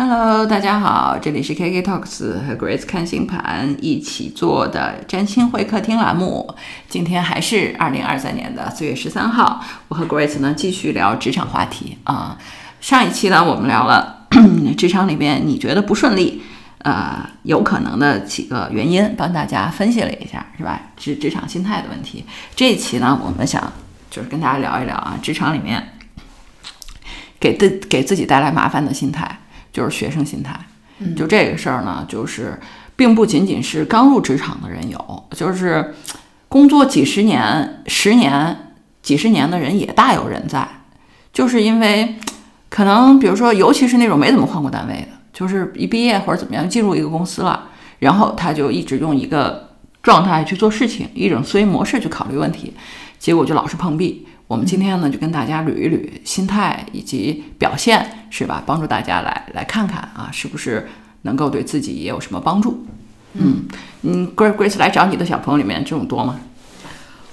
Hello，大家好，这里是 KK Talks 和 Grace 看星盘一起做的占星会客厅栏目。今天还是二零二三年的四月十三号，我和 Grace 呢继续聊职场话题啊。上一期呢，我们聊了 职场里面你觉得不顺利，呃，有可能的几个原因，帮大家分析了一下，是吧？职职场心态的问题。这一期呢，我们想就是跟大家聊一聊啊，职场里面给自给自己带来麻烦的心态。就是学生心态，就这个事儿呢，就是并不仅仅是刚入职场的人有，就是工作几十年、十年、几十年的人也大有人在。就是因为可能，比如说，尤其是那种没怎么换过单位的，就是一毕业或者怎么样进入一个公司了，然后他就一直用一个状态去做事情，一种思维模式去考虑问题，结果就老是碰壁。我们今天呢，就跟大家捋一捋心态以及表现，是吧？帮助大家来来看看啊，是不是能够对自己也有什么帮助？嗯嗯，Grace Grace 来找你的小朋友里面这种多吗？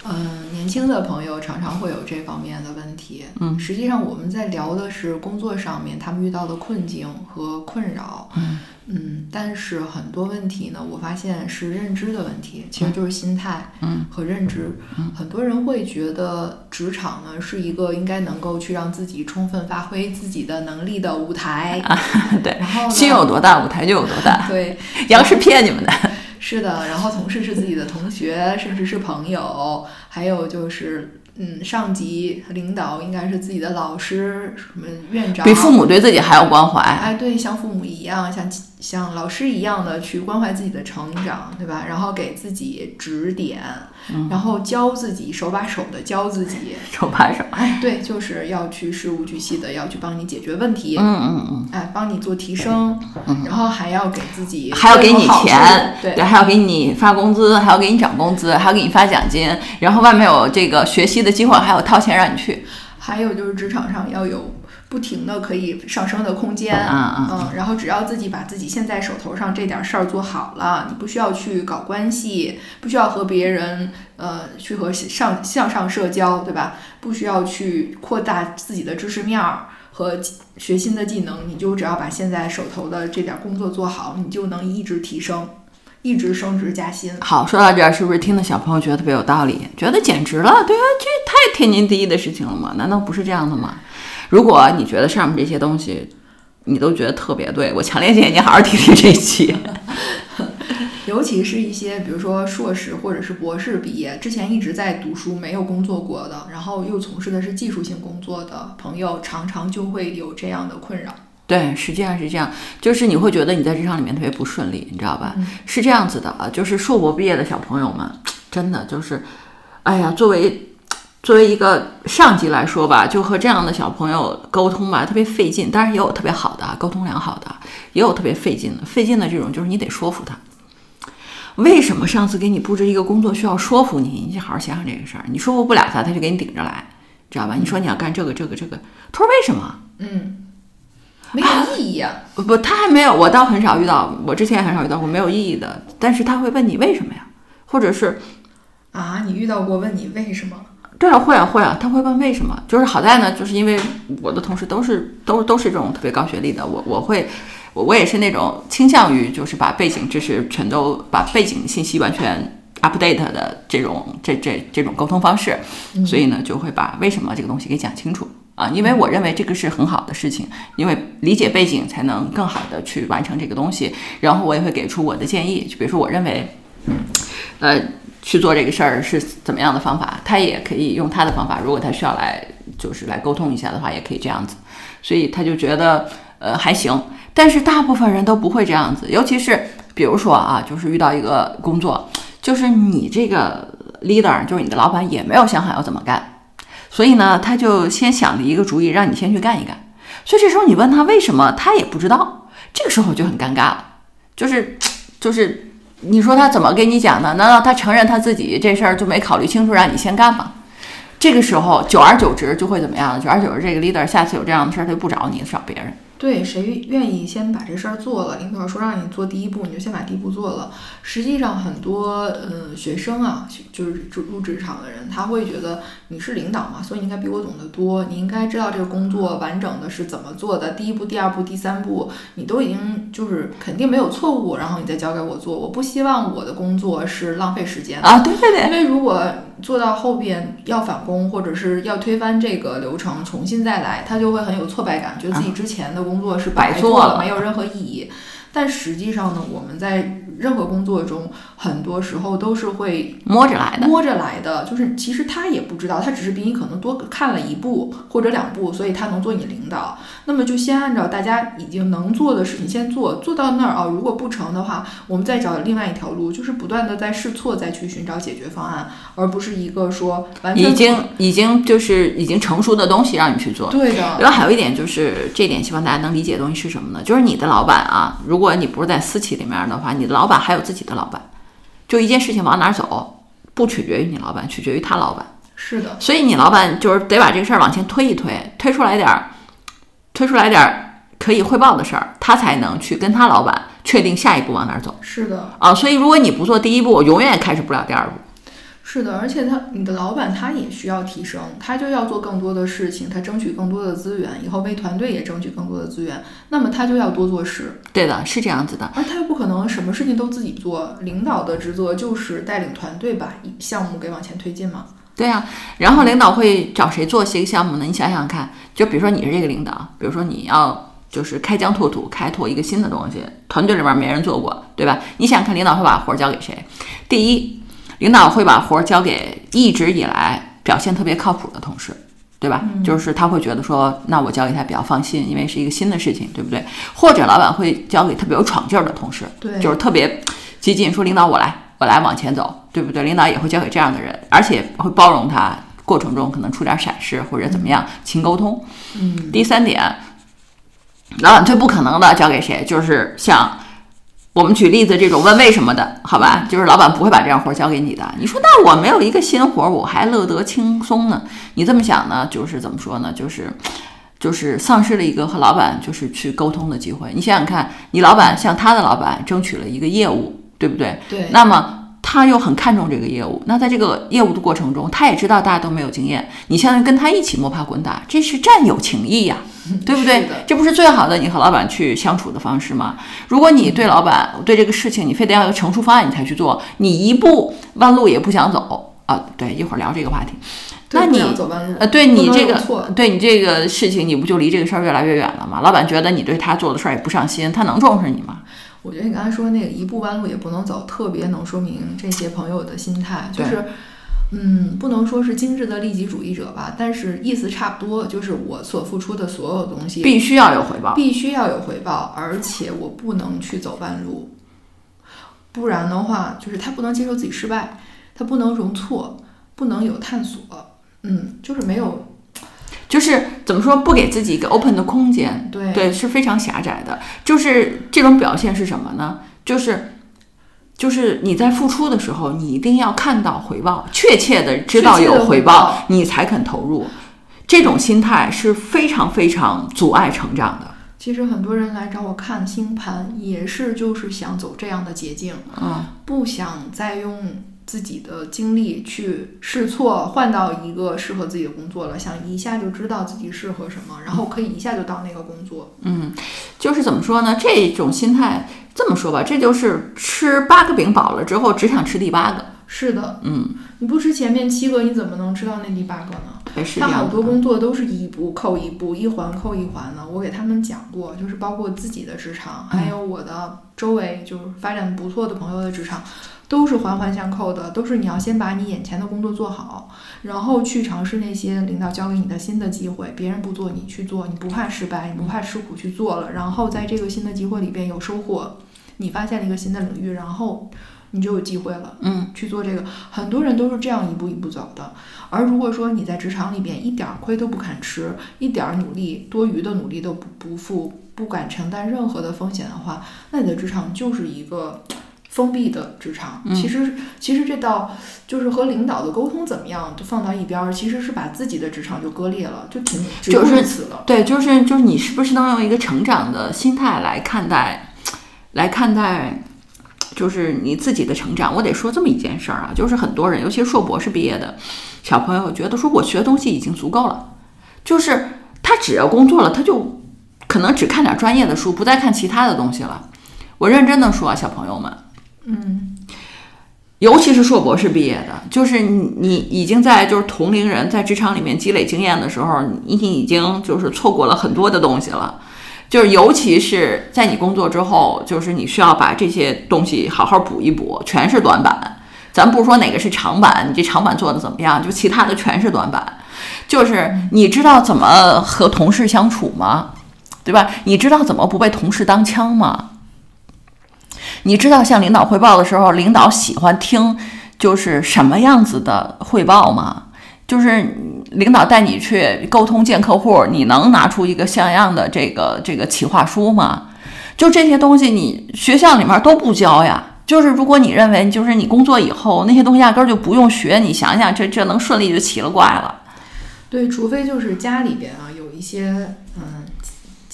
嗯，年轻的朋友常常会有这方面的问题。嗯，实际上我们在聊的是工作上面他们遇到的困境和困扰。嗯。嗯，但是很多问题呢，我发现是认知的问题，其实就是心态和认知。很多人会觉得职场呢是一个应该能够去让自己充分发挥自己的能力的舞台。对，然后心有多大，舞台就有多大。对，杨是骗你们的。是的，然后同事是自己的同学，甚至是朋友，还有就是。嗯，上级领导应该是自己的老师，什么院长，比父母对自己还要关怀。哎，对，像父母一样，像像老师一样的去关怀自己的成长，对吧？然后给自己指点，然后教自己，手把手的教自己，手把手。哎，对，就是要去事无巨细的要去帮你解决问题。嗯嗯嗯。哎，帮你做提升，然后还要给自己，还要给你钱，对，还要给你发工资，还要给你涨工资，还要给你发奖金，然后外面有这个学习。的机会还有掏钱让你去，还有就是职场上要有不停的可以上升的空间，嗯嗯，然后只要自己把自己现在手头上这点事儿做好了，你不需要去搞关系，不需要和别人呃去和上向上社交，对吧？不需要去扩大自己的知识面儿和学新的技能，你就只要把现在手头的这点工作做好，你就能一直提升。一直升职加薪。好，说到这儿，是不是听的小朋友觉得特别有道理？觉得简直了，对啊，这太天经地义的事情了嘛？难道不是这样的吗？如果你觉得上面这些东西你都觉得特别对，我强烈建议你好好听听这一期。尤其是一些比如说硕士或者是博士毕业之前一直在读书没有工作过的，然后又从事的是技术性工作的朋友，常常就会有这样的困扰。对，实际上是这样，就是你会觉得你在职场里面特别不顺利，你知道吧？是这样子的啊，就是硕博毕业的小朋友们，真的就是，哎呀，作为作为一个上级来说吧，就和这样的小朋友沟通吧，特别费劲。当然也有特别好的，沟通良好的，也有特别费劲的。费劲的这种就是你得说服他，为什么上次给你布置一个工作需要说服你？你好好想想这个事儿，你说服不了他，他就给你顶着来，知道吧？你说你要干这个这个这个，他说为什么？嗯。没有意义啊！不，他还没有，我倒很少遇到，我之前很少遇到过没有意义的。但是他会问你为什么呀？或者是啊，你遇到过问你为什么？对啊，会啊，会啊，他会问为什么。就是好在呢，就是因为我的同事都是都都是这种特别高学历的，我我会我我也是那种倾向于就是把背景知识全都把背景信息完全 update 的这种这这这种沟通方式，所以呢就会把为什么这个东西给讲清楚。啊，因为我认为这个是很好的事情，因为理解背景才能更好的去完成这个东西。然后我也会给出我的建议，就比如说我认为，呃，去做这个事儿是怎么样的方法，他也可以用他的方法。如果他需要来就是来沟通一下的话，也可以这样子。所以他就觉得呃还行，但是大部分人都不会这样子，尤其是比如说啊，就是遇到一个工作，就是你这个 leader，就是你的老板也没有想好要怎么干。所以呢，他就先想了一个主意，让你先去干一干。所以这时候你问他为什么，他也不知道。这个时候就很尴尬了，就是，就是你说他怎么跟你讲的？难道他承认他自己这事儿就没考虑清楚，让你先干吗？这个时候，久而久之就会怎么样？久而久之，这个 leader 下次有这样的事儿，他就不找你，找别人。对，谁愿意先把这事儿做了？领导说让你做第一步，你就先把第一步做了。实际上，很多嗯学生啊，就是入职场的人，他会觉得你是领导嘛，所以你应该比我懂得多，你应该知道这个工作完整的是怎么做的，第一步、第二步、第三步，你都已经就是肯定没有错误，然后你再交给我做。我不希望我的工作是浪费时间啊，对对对，因为如果做到后边要返工或者是要推翻这个流程，重新再来，他就会很有挫败感，觉得自己之前的。工作是白做了，没有任何意义。但实际上呢，我们在。任何工作中，很多时候都是会摸着来的，摸着来的。就是其实他也不知道，他只是比你可能多看了一步或者两步，所以他能做你领导。那么就先按照大家已经能做的事情先做，做到那儿啊。如果不成的话，我们再找另外一条路，就是不断的在试错，再去寻找解决方案，而不是一个说完全已经已经就是已经成熟的东西让你去做。对的。然后还有一点就是这点，希望大家能理解的东西是什么呢？就是你的老板啊，如果你不是在私企里面的话，你的老老板还有自己的老板，就一件事情往哪走，不取决于你老板，取决于他老板。是的，所以你老板就是得把这个事儿往前推一推，推出来点儿，推出来点儿可以汇报的事儿，他才能去跟他老板确定下一步往哪走。是的，啊，所以如果你不做第一步，永远也开始不了第二步。是的，而且他，你的老板他也需要提升，他就要做更多的事情，他争取更多的资源，以后为团队也争取更多的资源，那么他就要多做事。对的，是这样子的。而他又不可能什么事情都自己做，领导的职责就是带领团队把项目给往前推进嘛。对啊，然后领导会找谁做些个项目呢？你想想看，就比如说你是这个领导，比如说你要就是开疆拓土，开拓一个新的东西，团队里面没人做过，对吧？你想看领导会把活儿交给谁？第一。领导会把活儿交给一直以来表现特别靠谱的同事，对吧？就是他会觉得说，那我交给他比较放心，因为是一个新的事情，对不对？或者老板会交给特别有闯劲儿的同事，对，就是特别激进，说领导我来，我来往前走，对不对？领导也会交给这样的人，而且会包容他，过程中可能出点闪失或者怎么样，勤沟通。嗯，第三点，老板最不可能的交给谁？就是像。我们举例子，这种问为什么的，好吧？就是老板不会把这样活交给你的。你说那我没有一个新活，我还乐得轻松呢？你这么想呢？就是怎么说呢？就是，就是丧失了一个和老板就是去沟通的机会。你想想看，你老板向他的老板争取了一个业务，对不对？对。那么他又很看重这个业务，那在这个业务的过程中，他也知道大家都没有经验，你现在跟他一起摸爬滚打，这是战友情谊呀。对不对？这不是最好的你和老板去相处的方式吗？如果你对老板对这个事情，你非得要有成熟方案你才去做，你一步弯路也不想走啊？对，一会儿聊这个话题。那你呃，对你这个，对你这个事情，你不就离这个事儿越来越远了吗？老板觉得你对他做的事儿也不上心，他能重视你吗？我觉得你刚才说那个一步弯路也不能走，特别能说明这些朋友的心态，就是。嗯，不能说是精致的利己主义者吧，但是意思差不多，就是我所付出的所有东西必须要有回报，必须要有回报，而且我不能去走弯路，不然的话，就是他不能接受自己失败，他不能容错，不能有探索，嗯，就是没有，就是怎么说，不给自己一个 open 的空间，对对，是非常狭窄的，就是这种表现是什么呢？就是。就是你在付出的时候，你一定要看到回报，确切的知道有回报，你才肯投入。这种心态是非常非常阻碍成长的。其实很多人来找我看星盘，也是就是想走这样的捷径，嗯，不想再用。自己的经历去试错，换到一个适合自己的工作了，想一下就知道自己适合什么，然后可以一下就到那个工作。嗯，就是怎么说呢？这种心态，这么说吧，这就是吃八个饼饱了之后，只想吃第八个。是的，嗯，你不吃前面七个，你怎么能吃到那第八个呢？他好多工作都是一步扣一步，一环扣一环的。我给他们讲过，就是包括自己的职场，还有我的周围就是发展不错的朋友的职场。都是环环相扣的，都是你要先把你眼前的工作做好，然后去尝试那些领导交给你的新的机会。别人不做，你去做，你不怕失败，你不怕吃苦去做了，然后在这个新的机会里边有收获，你发现了一个新的领域，然后你就有机会了。嗯，去做这个，很多人都是这样一步一步走的。而如果说你在职场里边一点亏都不肯吃，一点努力多余的努力都不不付，不敢承担任何的风险的话，那你的职场就是一个。封闭的职场。其实其实这道就是和领导的沟通怎么样，就放到一边儿，其实是把自己的职场就割裂了，就挺就是此了。对，就是就是你是不是能用一个成长的心态来看待，来看待，就是你自己的成长。我得说这么一件事儿啊，就是很多人，尤其是硕博士毕业的小朋友，觉得说我学的东西已经足够了，就是他只要工作了，他就可能只看点专业的书，不再看其他的东西了。我认真的说啊，小朋友们，嗯，尤其是硕博士毕业的，就是你你已经在就是同龄人在职场里面积累经验的时候，你已经就是错过了很多的东西了。就是尤其是在你工作之后，就是你需要把这些东西好好补一补，全是短板。咱不说哪个是长板，你这长板做的怎么样，就其他的全是短板。就是你知道怎么和同事相处吗？对吧？你知道怎么不被同事当枪吗？你知道向领导汇报的时候，领导喜欢听就是什么样子的汇报吗？就是领导带你去沟通见客户，你能拿出一个像样的这个这个企划书吗？就这些东西，你学校里面都不教呀。就是如果你认为就是你工作以后那些东西压根儿就不用学，你想想这这能顺利就奇了怪了。对，除非就是家里边啊有一些嗯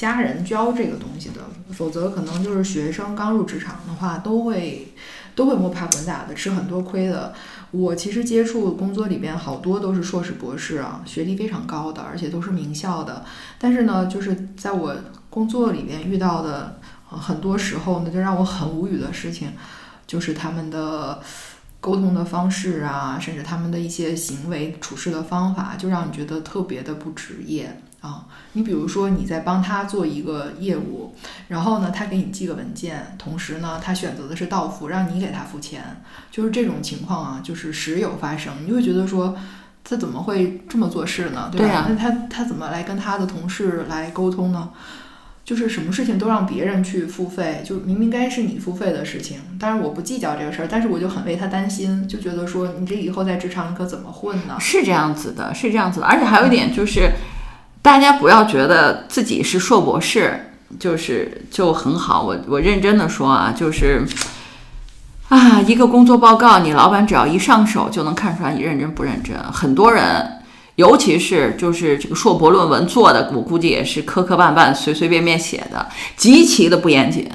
家人教这个东西的，否则可能就是学生刚入职场的话，都会都会摸爬滚打的，吃很多亏的。我其实接触工作里边好多都是硕士博士啊，学历非常高的，而且都是名校的。但是呢，就是在我工作里边遇到的、很多时候呢，就让我很无语的事情，就是他们的沟通的方式啊，甚至他们的一些行为处事的方法，就让你觉得特别的不职业啊。你比如说你在帮他做一个业务，然后呢，他给你寄个文件，同时呢，他选择的是到付，让你给他付钱，就是这种情况啊，就是时有发生。你就会觉得说，他怎么会这么做事呢？对吧？那他他怎么来跟他的同事来沟通呢？就是什么事情都让别人去付费，就明明该是你付费的事情。当然我不计较这个事儿，但是我就很为他担心，就觉得说你这以后在职场你可怎么混呢？是这样子的，是这样子的，而且还有一点就是，大家不要觉得自己是硕博士，就是就很好。我我认真的说啊，就是啊，一个工作报告，你老板只要一上手就能看出来你认真不认真。很多人，尤其是就是这个硕博论文做的，我估计也是磕磕绊绊、随随便便写的，极其的不严谨。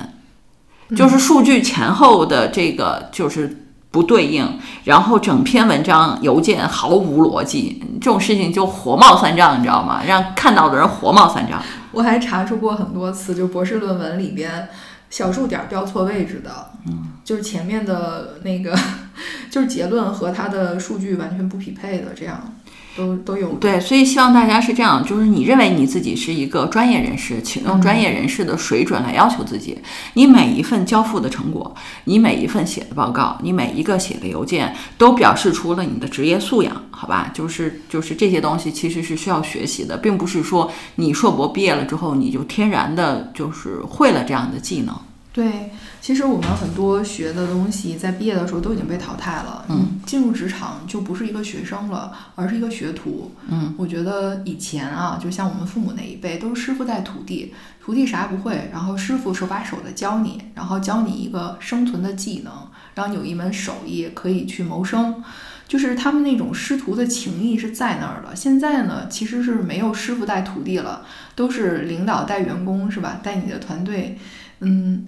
就是数据前后的这个就是不对应，然后整篇文章邮件毫无逻辑，这种事情就火冒三丈，你知道吗？让看到的人火冒三丈。我还查出过很多次，就博士论文里边小数点标错位置的，嗯，就是前面的那个 就是结论和它的数据完全不匹配的，这样都都有。对，所以希望大家是这样，就是你认为你自己是一个专业人士，请用专业人士的水准来要求自己。你每一份交付的成果，你每一份写的报告，你每一个写的邮件，都表示出了你的职业素养，好吧？就是就是这些东西其实是需要学习的，并不是说你硕博毕业了之后你就天然的就是会了这样的技能。对，其实我们很多学的东西在毕业的时候都已经被淘汰了。嗯，进入职场就不是一个学生了，而是一个学徒。嗯，我觉得以前啊，就像我们父母那一辈，都是师傅带徒弟，徒弟啥也不会，然后师傅手把手的教你，然后教你一个生存的技能，让你有一门手艺可以去谋生。就是他们那种师徒的情谊是在那儿的。现在呢，其实是没有师傅带徒弟了，都是领导带员工，是吧？带你的团队，嗯。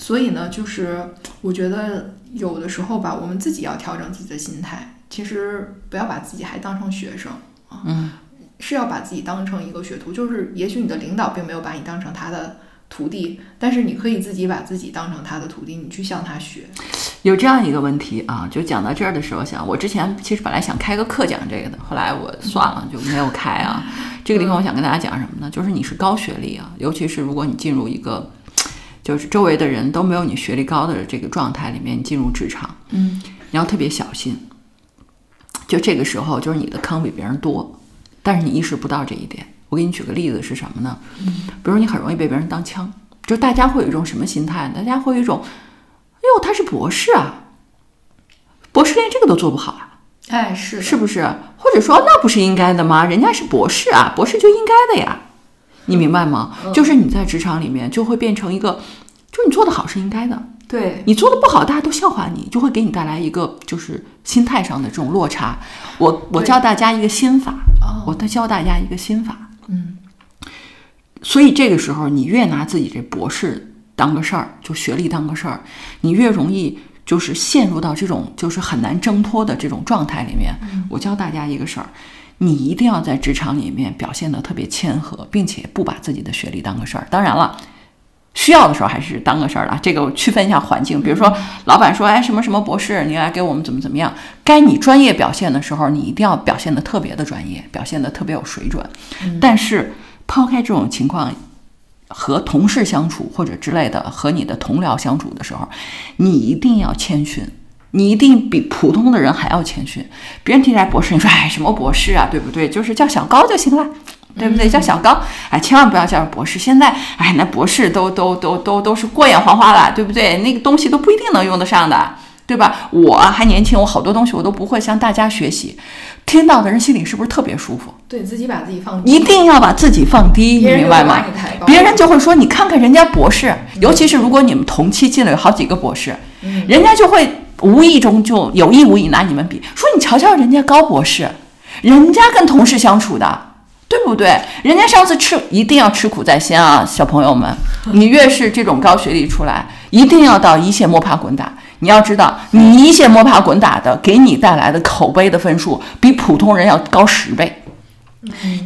所以呢，就是我觉得有的时候吧，我们自己要调整自己的心态。其实不要把自己还当成学生啊，嗯，是要把自己当成一个学徒。就是也许你的领导并没有把你当成他的徒弟，但是你可以自己把自己当成他的徒弟，你去向他学。有这样一个问题啊，就讲到这儿的时候想，我之前其实本来想开个课讲这个的，后来我算了就没有开啊。这个地方我想跟大家讲什么呢？就是你是高学历啊，尤其是如果你进入一个就是周围的人都没有你学历高的这个状态里面，你进入职场，嗯，你要特别小心。就这个时候，就是你的坑比别人多，但是你意识不到这一点。我给你举个例子是什么呢？比如你很容易被别人当枪，就大家会有一种什么心态？大家会有一种，哎呦，他是博士啊，博士连这个都做不好啊，哎，是是不是？或者说那不是应该的吗？人家是博士啊，博士就应该的呀，你明白吗？就是你在职场里面就会变成一个，就是你做的好是应该的，对，你做的不好，大家都笑话你，就会给你带来一个就是心态上的这种落差。我我教大家一个心法，哦，我教大家一个心法。嗯，所以这个时候，你越拿自己这博士当个事儿，就学历当个事儿，你越容易就是陷入到这种就是很难挣脱的这种状态里面。我教大家一个事儿，你一定要在职场里面表现得特别谦和，并且不把自己的学历当个事儿。当然了。需要的时候还是当个事儿了，这个区分一下环境。比如说，老板说：“哎，什么什么博士，你来给我们怎么怎么样？”该你专业表现的时候，你一定要表现得特别的专业，表现得特别有水准。但是抛开这种情况，和同事相处或者之类的，和你的同僚相处的时候，你一定要谦逊，你一定比普通的人还要谦逊。别人提来博士，你说：“哎，什么博士啊，对不对？就是叫小高就行了。”对不对？叫小高，哎，千万不要叫博士。现在，哎，那博士都都都都都是过眼黄花了，对不对？那个东西都不一定能用得上的，对吧？我还年轻，我好多东西我都不会向大家学习。听到的人心里是不是特别舒服？对自己把自己放低，一定要把自己放低，你明白吗别人就会说：“你看看人家博士，尤其是如果你们同期进了有好几个博士，嗯人家就会无意中就有意无意拿你们比，说你瞧瞧人家高博士，人家跟同事相处的。”对不对？人家上次吃一定要吃苦在先啊，小朋友们，你越是这种高学历出来，一定要到一线摸爬滚打。你要知道，你一线摸爬滚打的，给你带来的口碑的分数比普通人要高十倍。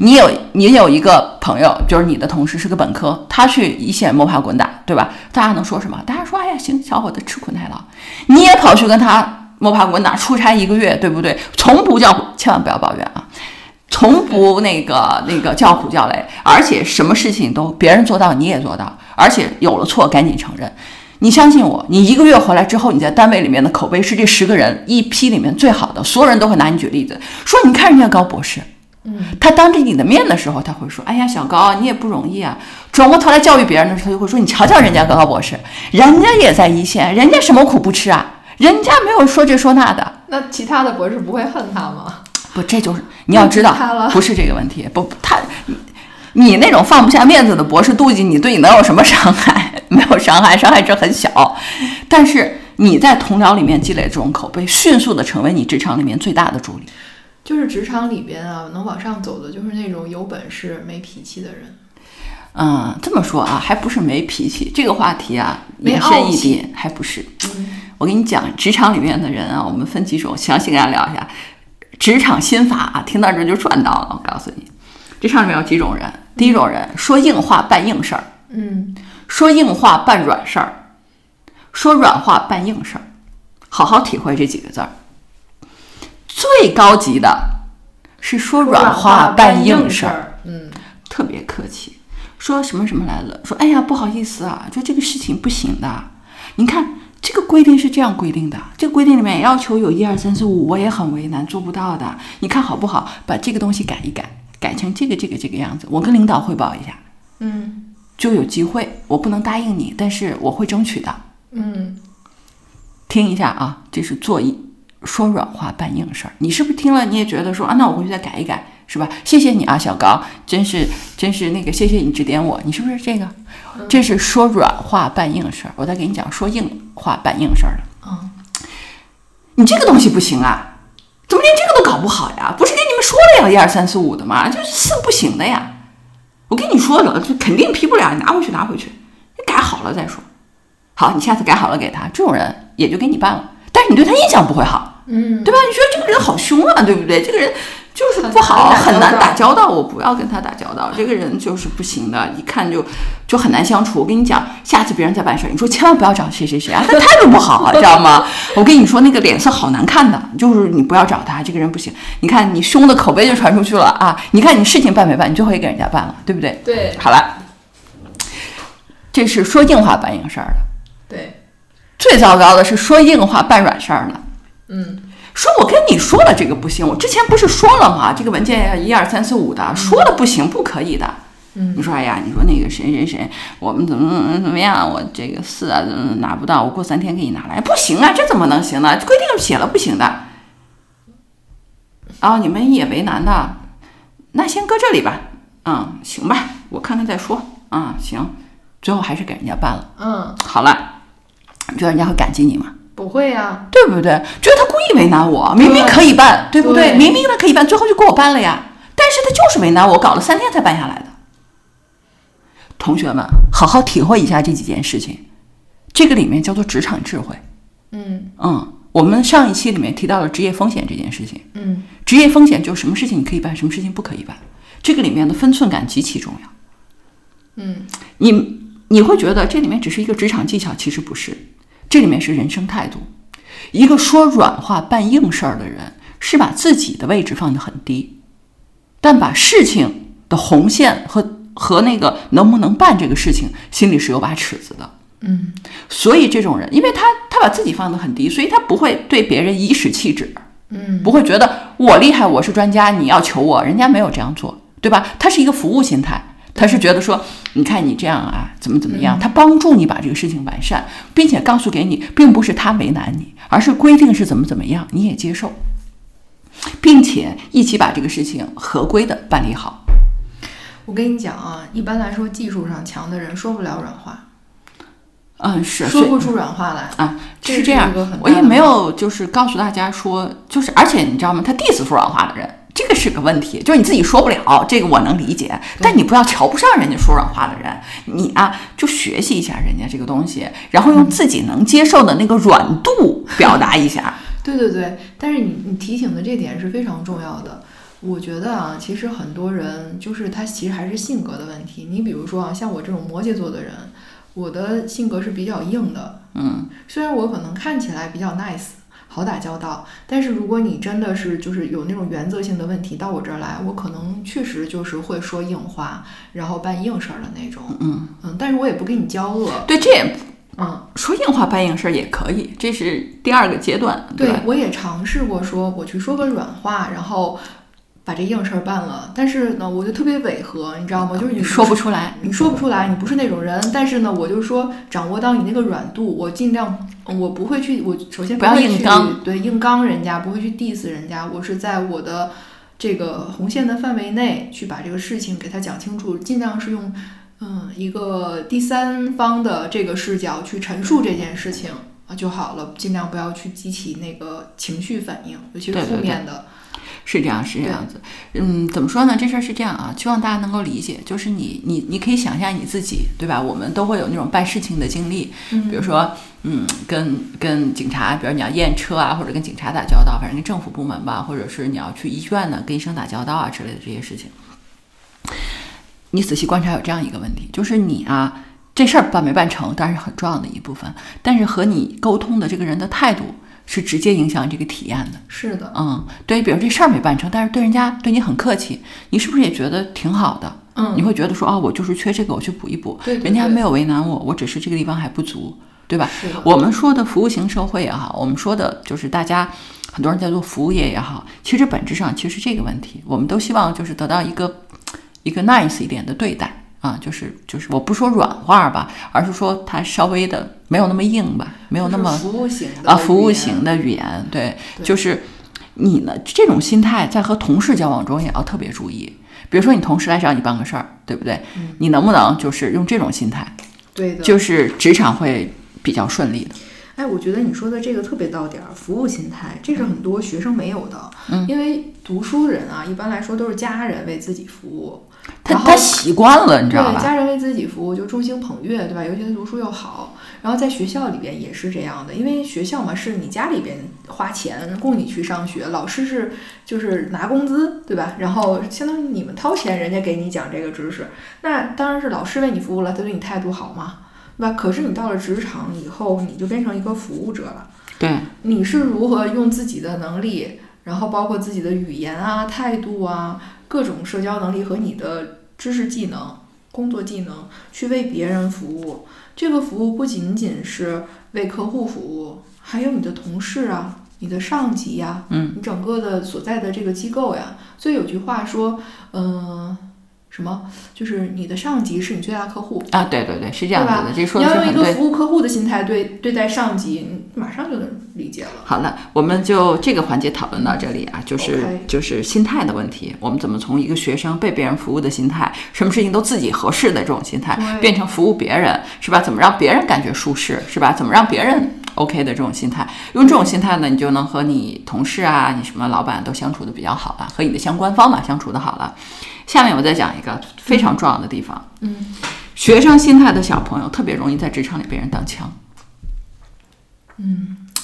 你有你有一个朋友，就是你的同事是个本科，他去一线摸爬滚打，对吧？大家能说什么？大家说，哎呀，行，小伙子吃苦耐劳。你也跑去跟他摸爬滚打，出差一个月，对不对？从不叫苦，千万不要抱怨啊！从不那个那个叫苦叫累，而且什么事情都别人做到你也做到，而且有了错赶紧承认。你相信我，你一个月回来之后，你在单位里面的口碑是这十个人一批里面最好的，所有人都会拿你举例子，说你看人家高博士，嗯，他当着你的面的时候，他会说：“哎呀，小高，你也不容易啊。”转过头来教育别人的时候，他就会说：“你瞧瞧人家高高博士，人家也在一线，人家什么苦不吃啊？人家没有说这说那的。那其他的博士不会恨他吗？不，这就是你要知道，不是这个问题。不，他你你那种放不下面子的博士妒忌你，对你能有什么伤害？没有伤害，伤害值很小。但是你在同僚里面积累这种口碑，迅速的成为你职场里面最大的助力。就是职场里边啊，能往上走的，就是那种有本事没脾气的人。嗯，这么说啊，还不是没脾气。这个话题啊，没延伸一点，还不是。嗯我跟你讲，职场里面的人啊，我们分几种，详细跟大家聊一下。职场心法啊，听到这就赚到了。我告诉你，职场里面有几种人。第一种人说硬话办硬事儿，嗯，说硬话办软事儿，说软话办硬事儿。好好体会这几个字儿。最高级的是说软话办硬事儿。嗯，特别客气，说什么什么来了，说哎呀不好意思啊，就这个事情不行的。你看这个规定是这样规定的，这个规定里面要求有一二三四五，我也很为难，做不到的。你看好不好？把这个东西改一改，改成这个这个这个样子，我跟领导汇报一下，嗯就有机会。我不能答应你，但是我会争取的。嗯，听一下啊，这是做一说软话办硬事儿。你是不是听了你也觉得说啊，那我回去再改一改，是吧？谢谢你啊，小高，真是真是那个，谢谢你指点我。你是不是这个？这是说软话办硬事儿。我再给你讲说硬话办硬事儿的。嗯，你这个东西不行啊，怎么连这个都搞不好呀？不是跟你们说了呀，一二三四五的吗？就是四个不行的呀。我跟你说了，就肯定批不了，你拿回去拿回去，你改好了再说。好，你下次改好了给他，这种人也就给你办了，但是你对他印象不会好，嗯，对吧？你觉得这个人好凶啊，对不对？这个人就是不好，很难打打交道，我不要跟他打交道，这个人就是不行的，一看就就很难相处。我跟你讲，下次别人再办事儿，你说千万不要找谁谁谁啊，他态度不好啊，知道吗？我跟你说，那个脸色好难看的，就是你不要找他，这个人不行。你看你凶的口碑就传出去了啊！你看你事情办没办，你最后也给人家办了，对不对？对好了，这是说硬话办硬事儿的。对，最糟糕的是说硬话办软事儿的。嗯说我跟你说了这个不行，我之前不是说了吗？这个文件要一二三四五的，说了不行，不可以的。嗯你说哎呀，你说那个谁谁谁，我们怎么怎么怎么样？我这个四啊怎么拿不到？我过三天给你拿来，不行啊，这怎么能行呢？规定写了不行的。啊、你们也为难的，那先搁这里吧。嗯，行吧，我看看再说。啊、行，最后还是给人家办了。嗯好了，你觉得人家会感激你吗？不会呀、对不对？觉得他故意为难我，明明可以办，对不对？对明明他可以办，最后就给我办了呀。但是他就是为难我，搞了三天才办下来的。同学们，好好体会一下这几件事情，这个里面叫做职场智慧。嗯嗯，我们上一期里面提到了职业风险这件事情。嗯职业风险就是什么事情你可以办，什么事情不可以办，这个里面的分寸感极其重要。嗯你你会觉得这里面只是一个职场技巧，其实不是，这里面是人生态度。一个说软话办硬事儿的人，是把自己的位置放得很低，但把事情的红线和和那个能不能办这个事情，心里是有把尺子的。嗯所以这种人，因为他他把自己放得很低，所以他不会对别人颐使气指。嗯不会觉得我厉害，我是专家，你要求我，人家没有这样做，对吧？他是一个服务心态，他是觉得说，你看你这样啊，怎么怎么样，他帮助你把这个事情完善，并且告诉给你，并不是他为难你，而是规定是怎么怎么样，你也接受，并且一起把这个事情合规的办理好。我跟你讲啊，一般来说技术上强的人说不了软话，嗯，是说不出软话来。啊，这是这样我也没有就是告诉大家说，就是而且你知道吗？他 diss 说软话的人，这个是个问题，就是你自己说不了，这个我能理解，但你不要瞧不上人家说软话的人，你啊就学习一下人家这个东西，然后用自己能接受的那个软度表达一下。对对对，但是你你提醒的这点是非常重要的。我觉得啊，其实很多人就是他其实还是性格的问题。你比如说啊，像我这种摩羯座的人，我的性格是比较硬的。嗯，虽然我可能看起来比较 nice，好打交道，但是如果你真的是就是有那种原则性的问题到我这儿来，我可能确实就是会说硬话，然后办硬事儿的那种。嗯嗯，但是我也不跟你交恶。对，这也嗯，说硬话办硬事儿也可以，这是第二个阶段，对吧？，我也尝试过说我去说个软话，然后把这硬事儿办了，但是呢，我就特别违和，你知道吗？就是你说不出来。你说不出来，你不是那种人。但是呢，我就说掌握到你那个软度，我尽量，嗯我不会去，我首先不要会去硬刚，对硬刚人家，不会去 diss 人家，我是在我的这个红线的范围内去把这个事情给他讲清楚，尽量是用嗯一个第三方的这个视角去陈述这件事情啊就好了，尽量不要去激起那个情绪反应，尤其是负面的。是这样，是这样子。嗯，怎么说呢？这事儿是这样啊，希望大家能够理解。就是你，你，你可以想象你自己，对吧？我们都会有那种办事情的经历，嗯比如说，嗯，跟跟警察，比如你要验车啊，或者跟警察打交道，反正跟政府部门吧，或者是你要去医院呢，跟医生打交道啊之类的这些事情。你仔细观察，有这样一个问题，就是你啊，这事儿办没办成，当然是很重要的一部分，但是和你沟通的这个人的态度是直接影响这个体验的。是的，嗯，对，比如这事儿没办成，但是对人家对你很客气，你是不是也觉得挺好的？嗯你会觉得说哦，我就是缺这个，我去补一补。对对对人家没有为难我，我只是这个地方还不足，对吧？我们说的服务型社会也好，我们说的就是大家很多人在做服务业也好，其实本质上其实这个问题，我们都希望就是得到一个一个 nice 一点的对待啊，就是就是我不说软话吧，而是说它稍微的没有那么硬吧，没有那么服务型的啊，服务型的语言，对，对就是你呢这种心态在和同事交往中也要特别注意。比如说你同事来找你办个事儿，对不对？嗯你能不能就是用这种心态，对的，就是职场会比较顺利的。哎，我觉得你说的这个特别到点儿，服务心态，这是很多学生没有的。嗯因为读书人啊，一般来说都是家人为自己服务，他他习惯了，你知道对吧？家人为自己服务就众星捧月，对吧？尤其他读书又好，然后在学校里边也是这样的，因为学校嘛是你家里边花钱供你去上学，老师是就是拿工资，对吧？然后相当于你们掏钱，人家给你讲这个知识，那当然是老师为你服务了，他对你态度好嘛，对吧？可是你到了职场以后，你就变成一个服务者了。对，你是如何用自己的能力，然后包括自己的语言啊、态度啊、各种社交能力和你的知识技能、工作技能去为别人服务？这个服务不仅仅是为客户服务，还有你的同事啊、你的上级呀、嗯，你整个的所在的这个机构呀。所以有句话说，嗯、什么？就是你的上级是你最大客户。啊，对对对，是这样子的，这说你要用一个。服务客户的心态对对待上级，马上就能理解了。好了，我们就这个环节讨论到这里啊，就是就是心态的问题，我们怎么从一个学生被别人服务的心态，什么事情都自己合适的这种心态，变成服务别人，是吧？怎么让别人感觉舒适，是吧？怎么让别人 OK 的这种心态，用这种心态呢，你就能和你同事啊，你什么老板都相处的比较好了，和你的相关方嘛相处的好了。下面我再讲一个非常重要的地方，嗯，学生心态的小朋友特别容易在职场里被人当枪。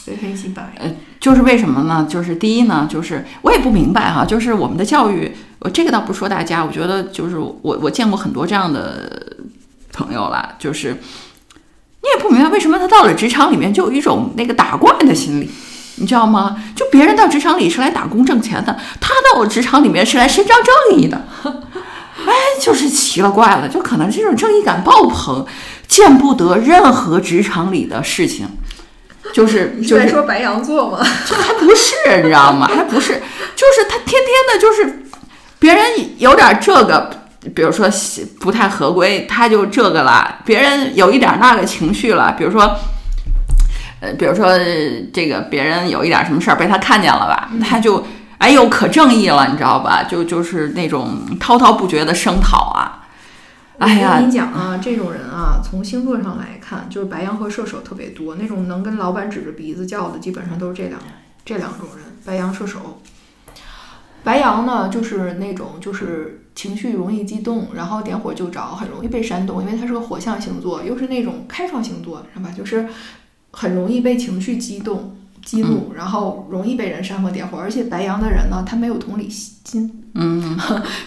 非黑即白。就是为什么呢？就是第一呢，就是我也不明白哈，就是我们的教育，我这个倒不说大家，我觉得就是我我见过很多这样的朋友啦，就是你也不明白为什么他到了职场里面就有一种那个打怪的心理。你知道吗？就别人到职场里是来打工挣钱的，他到我职场里面是来伸张正义的。哎，就是奇了怪了，就可能这种正义感爆棚，见不得任何职场里的事情，就是你就是在说白羊座吗？这还不是，你知道吗？还不是，就是他天天的，就是别人有点这个，比如说不太合规，他就这个了；别人有一点那个情绪了，比如说，呃，比如说这个别人有一点什么事儿被他看见了吧，他就哎呦可正义了，你知道吧？就就是那种滔滔不绝的声讨啊，哎呀我跟你讲啊，这种人啊，从星座上来看，就是白羊和射手特别多，那种能跟老板指着鼻子叫的，基本上都是这两这两种人，白羊、射手。白羊呢，就是那种就是情绪容易激动，然后点火就着，很容易被煽动，因为它是个火象星座，又是那种开创星座，是吧？就是很容易被情绪激动、激怒，然后容易被人煽风点火。而且白羊的人呢，他没有同理心，嗯，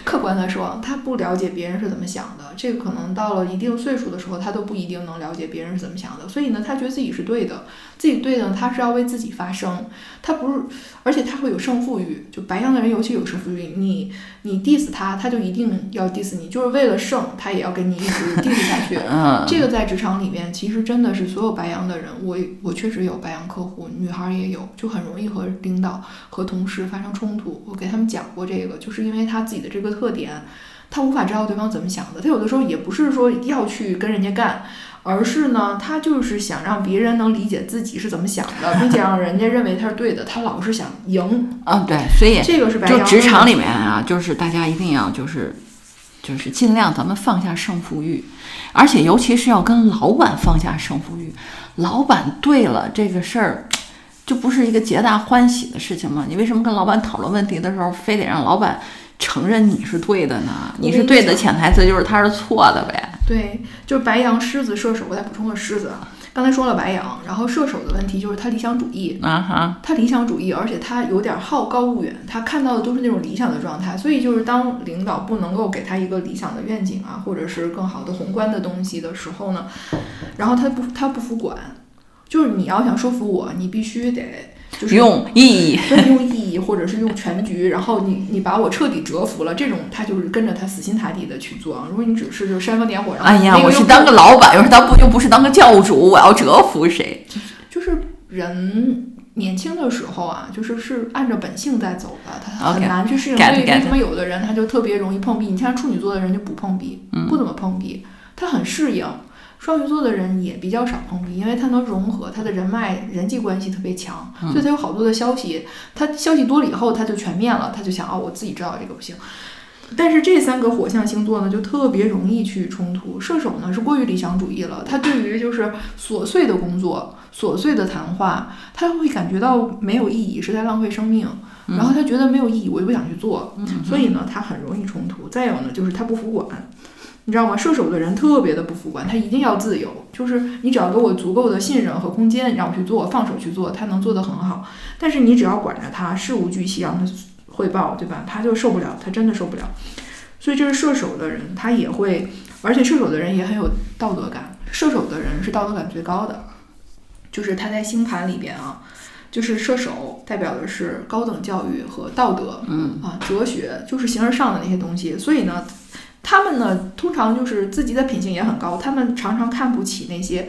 客观的说，他不了解别人是怎么想的，这个可能到了一定岁数的时候，他都不一定能了解别人是怎么想的。所以呢，他觉得自己是对的，自己对的，他是要为自己发声，他不是，而且他会有胜负欲。就白羊的人尤其有胜负欲，你你 diss 他，他就一定要 diss 你，就是为了胜，他也要跟你一直 diss 下去。嗯，这个在职场里面，其实真的是所有白羊的人，我我确实有白羊客户，女孩儿也有，就很容易和领导和同事发生冲突。我给他们讲过这个，就是因为他自己的这个特点，他无法知道对方怎么想的。他有的时候也不是说要去跟人家干，而是呢，他就是想让别人能理解自己是怎么想的，并且让人家认为他是对的。他老是想赢，嗯，对，所以这个是白就羊就职场里面啊，就是大家一定要就是就是尽量咱们放下胜负欲，而且尤其是要跟老板放下胜负欲。老板对了，这个事儿就不是一个皆大欢喜的事情吗？你为什么跟老板讨论问题的时候，非得让老板承认你是对的呢？你是对的，潜台词就是他是错的呗。对，就是白羊、狮子、射手，我再补充个狮子啊。刚才说了白羊，然后射手的问题就是他理想主义，啊哈，他理想主义，而且他有点好高骛远，他看到的都是那种理想的状态，所以就是当领导不能够给他一个理想的愿景啊，或者是更好的宏观的东西的时候呢，然后他不他不服管，就是你要想说服我，你必须得就是用意义。对用意义或者是用全局，然后你你把我彻底折服了，这种他就是跟着他死心塌地的去做啊。如果你只是就煽风点火，然后哎呀我是当个老板，又是当不又不是当个教主，我要折服谁？就是人年轻的时候啊，就是是按照本性在走的，他很难去适应。所以为什么有的人他就特别容易碰壁？你像处女座的人就不碰壁，嗯不怎么碰壁，他很适应。双鱼座的人也比较少碰壁，因为他能融合，他的人脉、人际关系特别强，嗯所以他有好多的消息。他消息多了以后，他就全面了，他就想哦，我自己知道这个不行。但是这三个火象星座呢，就特别容易去冲突。射手呢是过于理想主义了，他对于就是琐碎的工作、琐碎的谈话，他会感觉到没有意义，是在浪费生命。然后他觉得没有意义，我就不想去做，所以呢，他很容易冲突。再有呢，就是他不服管，你知道吗？射手的人特别的不服管，他一定要自由，就是你只要给我足够的信任和空间，你让我去做，放手去做，他能做得很好。但是你只要管着他，事无巨细让他汇报，对吧？他就受不了，他真的受不了。所以这是射手的人，他也会，而且射手的人也很有道德感。射手的人是道德感最高的，就是他在星盘里边啊，就是射手代表的是高等教育和道德，嗯啊，哲学就是形而上的那些东西。所以呢，他们呢通常就是自己的品行也很高，他们常常看不起那些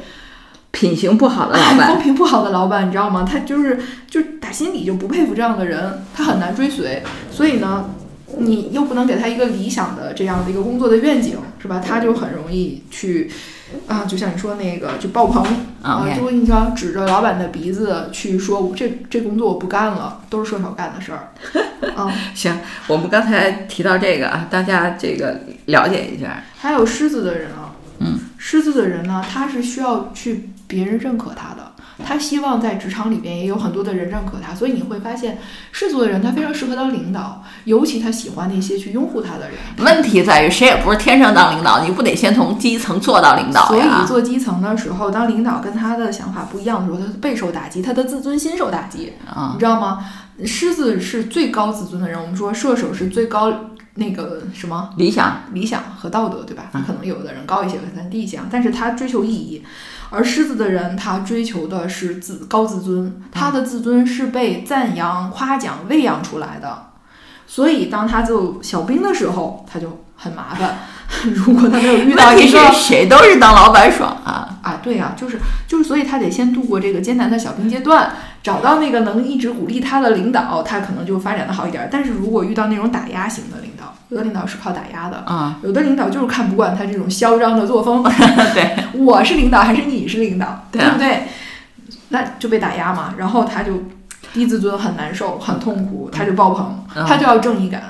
品行不好的老板 风，评不好的老板，你知道吗？他就是就打心底就不佩服这样的人，他很难追随。所以呢，你又不能给他一个理想的这样的一个工作的愿景，是吧？他就很容易去啊，就像你说那个就爆棚啊，就你想指着老板的鼻子去说这这工作我不干了，都是射手干的事儿。啊，行，我们刚才提到这个啊，大家这个了解一下。还有狮子的人啊，嗯，狮子的人呢，他是需要去别人认可他的。他希望在职场里边也有很多的人认可他，所以你会发现，世俗的人他非常适合当领导，尤其他喜欢那些去拥护他的人。问题在于，谁也不是天生当领导，你不得先从基层做到领导所以做基层的时候，当领导跟他的想法不一样的时候，他备受打击，他的自尊心受打击。啊，你知道吗？狮子是最高自尊的人，我们说射手是最高那个什么理想、理想和道德，对吧？可能有的人高一些，可能低一些，但是他追求意义。而狮子的人，他追求的是自高自尊，他的自尊是被赞扬、夸奖、喂养出来的。所以，当他做小兵的时候，他就很麻烦。如果他没有遇到一个，谁都是当老板爽啊啊！对呀，就是就是，所以他得先度过这个艰难的小兵阶段，找到那个能一直鼓励他的领导，他可能就发展的好一点。但是如果遇到那种打压型的领导，有的领导是靠打压的啊，有的领导就是看不惯他这种嚣张的作风。对，我是领导还是你是领导，对不对？那就被打压嘛，然后他就低自尊，很难受，很痛苦，他就爆棚，他就要正义感。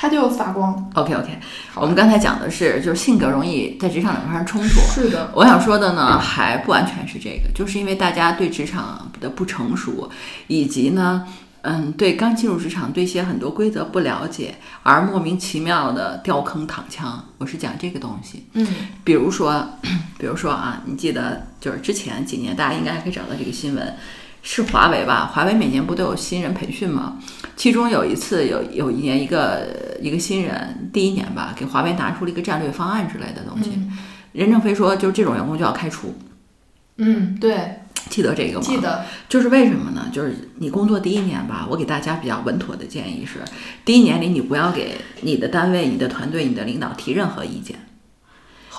他就发光。OK OK，我们刚才讲的是，就是性格容易在职场里发生冲突。是的，我想说的呢，还不完全是这个，就是因为大家对职场的不成熟，以及呢，嗯，对刚进入职场对一些很多规则不了解，而莫名其妙的掉坑躺枪。我是讲这个东西。嗯，比如说，比如说啊，你记得就是之前几年，大家应该还可以找到这个新闻。是华为吧？华为每年不都有新人培训吗？其中有一次，有有一年一个一个新人，第一年吧，给华为拿出了一个战略方案之类的东西。任正非说，就是这种员工就要开除。嗯，对，记得这个吗？记得。就是为什么呢？就是你工作第一年吧，我给大家比较稳妥的建议是，第一年里你不要给你的单位、你的团队、你的领导提任何意见。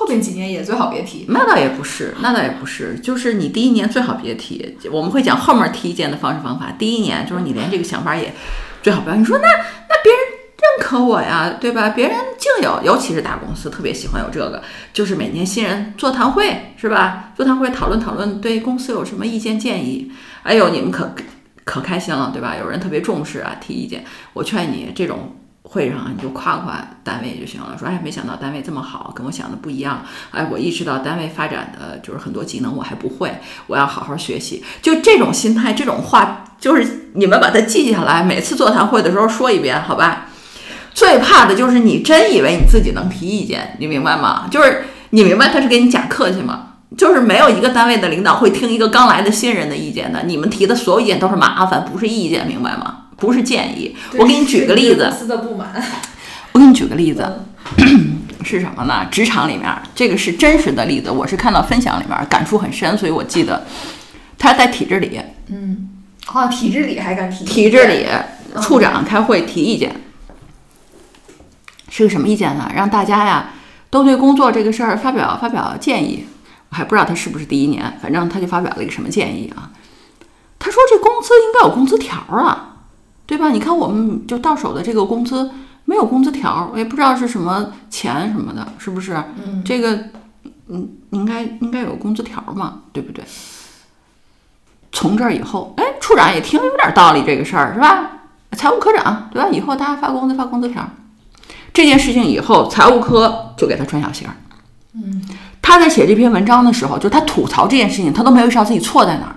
后面几年也最好别提，那倒也不是，那倒也不是，就是你第一年最好别提。我们会讲后面提意见的方式方法。第一年就是你连这个想法也最好不要。你说那那别人认可我呀，对吧？别人竟有，尤其是大公司特别喜欢有这个，就是每年新人座谈会是吧？座谈会讨论讨论对公司有什么意见建议。哎呦，你们可可开心了，对吧？有人特别重视啊，提意见。我劝你这种。会上你就夸夸单位就行了，说哎，没想到单位这么好，跟我想的不一样。哎，我意识到单位发展的就是很多技能我还不会，我要好好学习。就这种心态，这种话，就是你们把它记下来，每次座谈会的时候说一遍，好吧？最怕的就是你真以为你自己能提意见，你明白吗？就是你明白他是给你假客气吗？就是没有一个单位的领导会听一个刚来的新人的意见的，你们提的所有意见都是麻烦，不是意见，明白吗？不是建议，我给你举个例子。公司的不满，我给你举个例子，是什么呢？职场里面，这个是真实的例子，我是看到分享里面感触很深，所以我记得他在体制里，嗯，哦，体制里还敢提？体制里，处长开会提意见，是个什么意见呢？让大家呀都对工作这个事儿发表发表建议。我还不知道他是不是第一年，反正他就发表了一个什么建议啊？他说这工资应该有工资条啊。对吧？你看，我们就到手的这个工资没有工资条，我也不知道是什么钱什么的，是不是？嗯，这个，嗯，应该应该有工资条嘛，对不对？从这儿以后，哎，处长也听有点道理，这个事儿是吧？财务科长对吧？以后大家发工资发工资条，这件事情以后，财务科就给他穿小鞋。嗯，他在写这篇文章的时候，就他吐槽这件事情，他都没有意识到自己错在哪儿。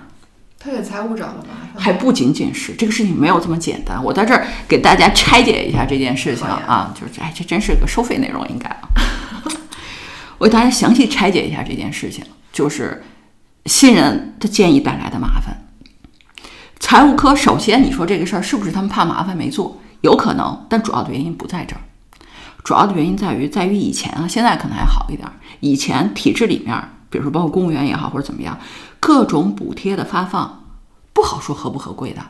他给财务找了麻烦，还不仅仅是这个事情没有这么简单。我在这儿给大家拆解一下这件事情啊，就是哎，这真是个收费内容，应该啊。我给大家详细拆解一下这件事情，就是新人的建议带来的麻烦。财务科首先，你说这个事儿是不是他们怕麻烦没做？有可能，但主要的原因不在这儿，主要的原因在于在于以前啊，现在可能还好一点。以前体制里面，比如说包括公务员也好或者怎么样。各种补贴的发放不好说合不合规的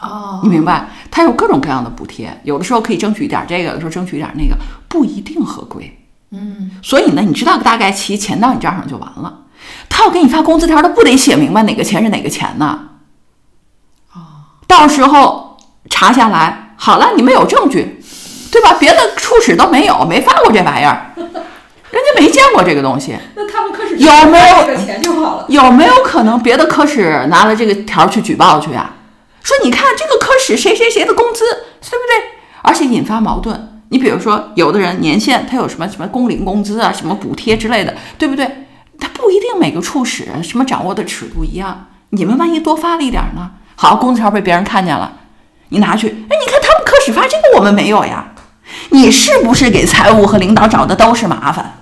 哦，你明白？它有各种各样的补贴，有的时候可以争取一点这个，有的时候争取一点那个，不一定合规。嗯，所以呢，你知道大概齐，钱到你账上就完了。他要给你发工资条，他不得写明白哪个钱是哪个钱呢？哦，到时候查下来，好了，你们有证据。对吧？别的初始都没有，没发过这玩意儿，人家没见过这个东西。那他们科室有没有这个钱就好了？有没有可能别的科室拿了这个条去举报去啊？说你看这个科室谁谁谁的工资，对不对？而且引发矛盾。你比如说，有的人年限他有什么什么工龄工资啊，什么补贴之类的，对不对？他不一定每个处室什么掌握的尺度一样。你们万一多发了一点呢？好，工资条被别人看见了，你拿去，哎，你看他们科室发这个，我们没有呀。你是不是给财务和领导找的都是麻烦？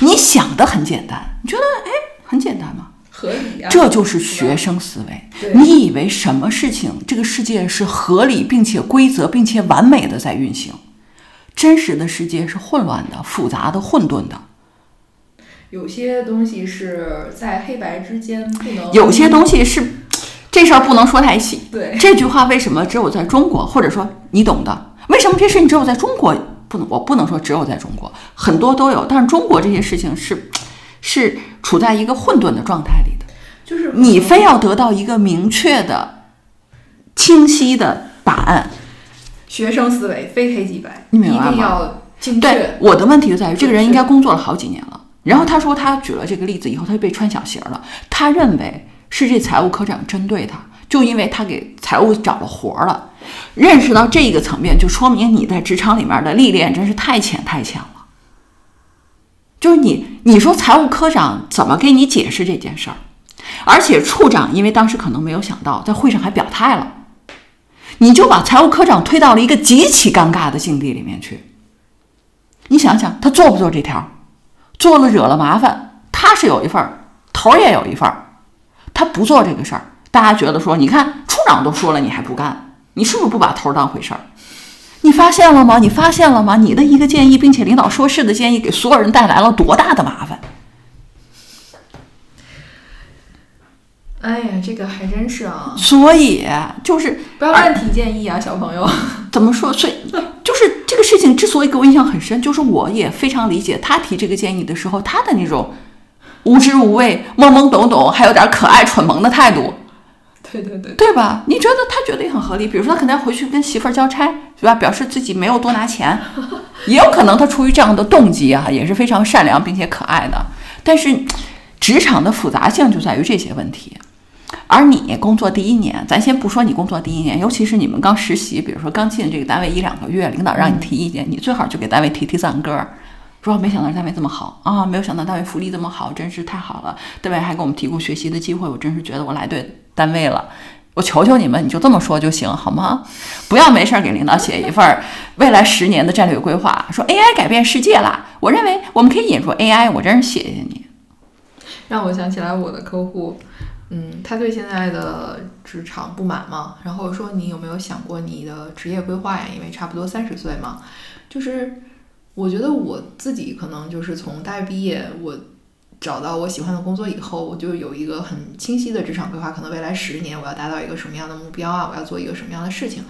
你想的很简单，你觉得哎很简单吗？合理啊，这就是学生思维。你以为什么事情这个世界是合理并且规则并且完美的在运行？真实的世界是混乱的、复杂的、混沌的。有些东西是在黑白之间不能，有些东西是这事儿不能说太细。对这句话为什么只有在中国，或者说你懂的？为什么这事情只有在中国？不能，我不能说只有在中国，很多都有。但是中国这些事情是是处在一个混沌的状态里的。就是你非要得到一个明确的、清晰的答案，学生思维非黑即白，你明白吗一定要精对确。我的问题就在于，这个人应该工作了好几年了。然后他说他举了这个例子以后，他就被穿小鞋了。他认为是这财务科长针对他，就因为他给财务找了活儿了。认识到这个层面，就说明你在职场里面的历练真是太浅太浅了。就是你，你说财务科长怎么给你解释这件事儿？而且处长因为当时可能没有想到，在会上还表态了，你就把财务科长推到了一个极其尴尬的境地里面去。你想想，他做不做这条？做了惹了麻烦，他是有一份儿，头儿也有一份儿。他不做这个事儿，大家觉得说，你看处长都说了，你还不干，你是不是不把头儿当回事儿？你发现了吗？你发现了吗？你的一个建议，并且领导说是的建议，给所有人带来了多大的麻烦？哎呀，这个还真是啊，所以就是不要乱提建议啊，小朋友。怎么说？所以就是这个事情之所以给我印象很深，就是我也非常理解他提这个建议的时候，他的那种无知无畏、懵懵懂懂，还有点可爱蠢萌的态度，对对对，对吧？你觉得他觉得也很合理。比如说，他可能要回去跟媳妇儿交差，对吧？表示自己没有多拿钱，也有可能他出于这样的动机啊，也是非常善良并且可爱的。但是，职场的复杂性就在于这些问题。而你工作第一年，咱先不说你工作第一年，尤其是你们刚实习，比如说刚进这个单位一两个月，领导让你提意见，你最好就给单位提提赞歌儿，说没想到单位这么好啊，没有想到单位福利这么好，真是太好了。单位还给我们提供学习的机会，我真是觉得我来对单位了。我求求你们，你就这么说就行，好吗？不要没事儿给领导写一份未来十年的战略规划，说 AI 改变世界啦。我认为我们可以引入 AI，我真是谢谢你。让我想起来我的客户，嗯，他对现在的职场不满嘛，然后说你有没有想过你的职业规划呀？因为差不多三十岁嘛，就是我觉得我自己可能就是从大学毕业，我找到我喜欢的工作以后，我就有一个很清晰的职场规划，可能未来十年我要达到一个什么样的目标啊，我要做一个什么样的事情。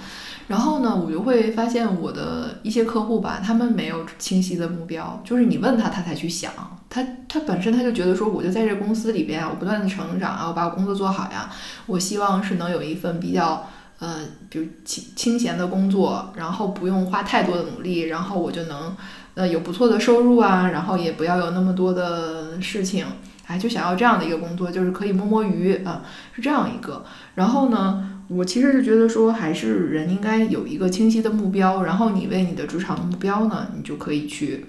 然后呢，我就会发现我的一些客户吧，他们没有清晰的目标，就是你问他，他才去想。他他本身他就觉得说，我就在这公司里边啊，我不断的成长啊，我把我工作做好呀。我希望是能有一份比较呃，比如清清闲的工作，然后不用花太多的努力，然后我就能呃有不错的收入啊，然后也不要有那么多的事情，哎，就想要这样的一个工作，就是可以摸摸鱼啊，是这样一个。然后呢？我其实是觉得说，还是人应该有一个清晰的目标，然后你为你的职场目标呢，你就可以去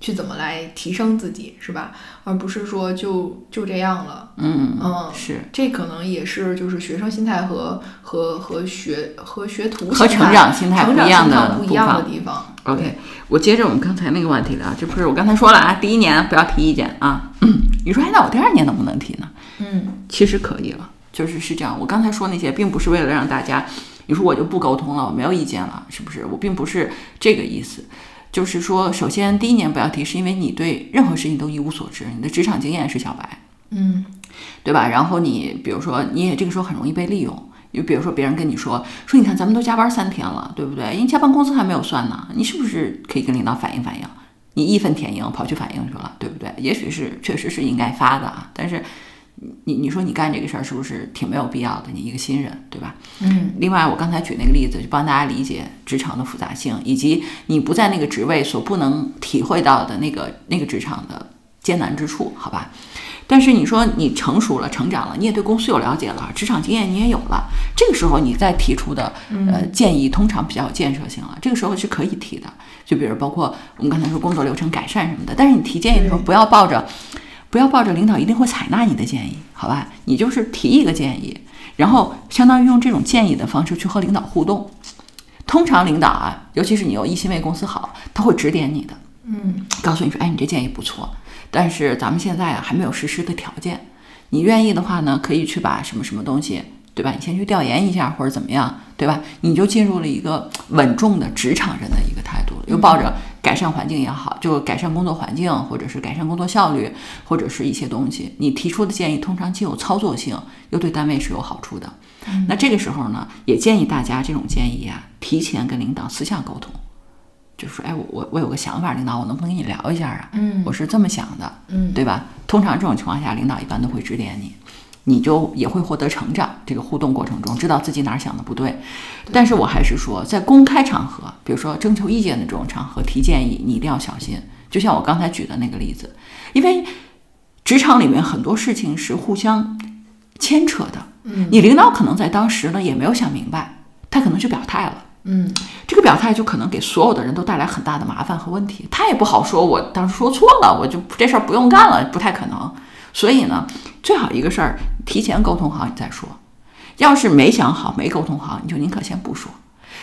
去怎么来提升自己，是吧？而不是说就就这样了。嗯嗯，是这可能也是就是学生心态和和和学和学徒和成长心态不一样的不一样的地方。OK，我接着我们刚才那个问题聊，这不是我刚才说了啊，第一年不要提意见啊。嗯 你说，哎，那我第二年能不能提呢？嗯其实可以了，就是是这样。我刚才说那些，并不是为了让大家，你说我就不沟通了，我没有意见了，是不是？我并不是这个意思。就是说，首先第一年不要提，是因为你对任何事情都一无所知，你的职场经验是小白，嗯对吧？然后你比如说，你也这个时候很容易被利用。就比如说，别人跟你说说，你看咱们都加班三天了，对不对？人加班工资还没有算呢，你是不是可以跟领导反映反映？你义愤填膺跑去反映去了，对不对？也许是确实是应该发的啊，但是你你说你干这个事儿是不是挺没有必要的？你一个新人，对吧？嗯，另外，我刚才举那个例子，就帮大家理解职场的复杂性，以及你不在那个职位所不能体会到的那个那个职场的艰难之处，好吧？但是你说你成熟了、成长了，你也对公司有了解了，职场经验你也有了，这个时候你再提出的呃建议，通常比较有建设性了。这个时候是可以提的，就比如包括我们刚才说工作流程改善什么的。但是你提建议的时候，不要抱着不要抱着领导一定会采纳你的建议，好吧？你就是提一个建议，然后相当于用这种建议的方式去和领导互动。通常领导啊，尤其是你又一心为公司好，他会指点你的，嗯，告诉你说，哎，你这建议不错。但是咱们现在啊还没有实施的条件，你愿意的话呢，可以去把什么什么东西，对吧？你先去调研一下或者怎么样，对吧？你就进入了一个稳重的职场人的一个态度了，又抱着改善环境也好，就改善工作环境，或者是改善工作效率，或者是一些东西，你提出的建议通常既有操作性，又对单位是有好处的。那这个时候呢，也建议大家这种建议啊，提前跟领导私下沟通。就说，哎，我我我有个想法，领导，我能不能跟你聊一下啊？嗯，我是这么想的，嗯，对吧？通常这种情况下，领导一般都会指点你，你就也会获得成长。这个互动过程中，知道自己哪儿想的不对。但是我还是说，在公开场合，比如说征求意见的这种场合提建议，你一定要小心。就像我刚才举的那个例子，因为职场里面很多事情是互相牵扯的。嗯，你领导可能在当时呢也没有想明白，他可能去表态了。嗯，这个表态就可能给所有的人都带来很大的麻烦和问题，他也不好说，我当时说错了，我就这事儿不用干了，不太可能。所以呢，最好一个事儿提前沟通好，你再说。要是没想好、没沟通好，你就宁可先不说。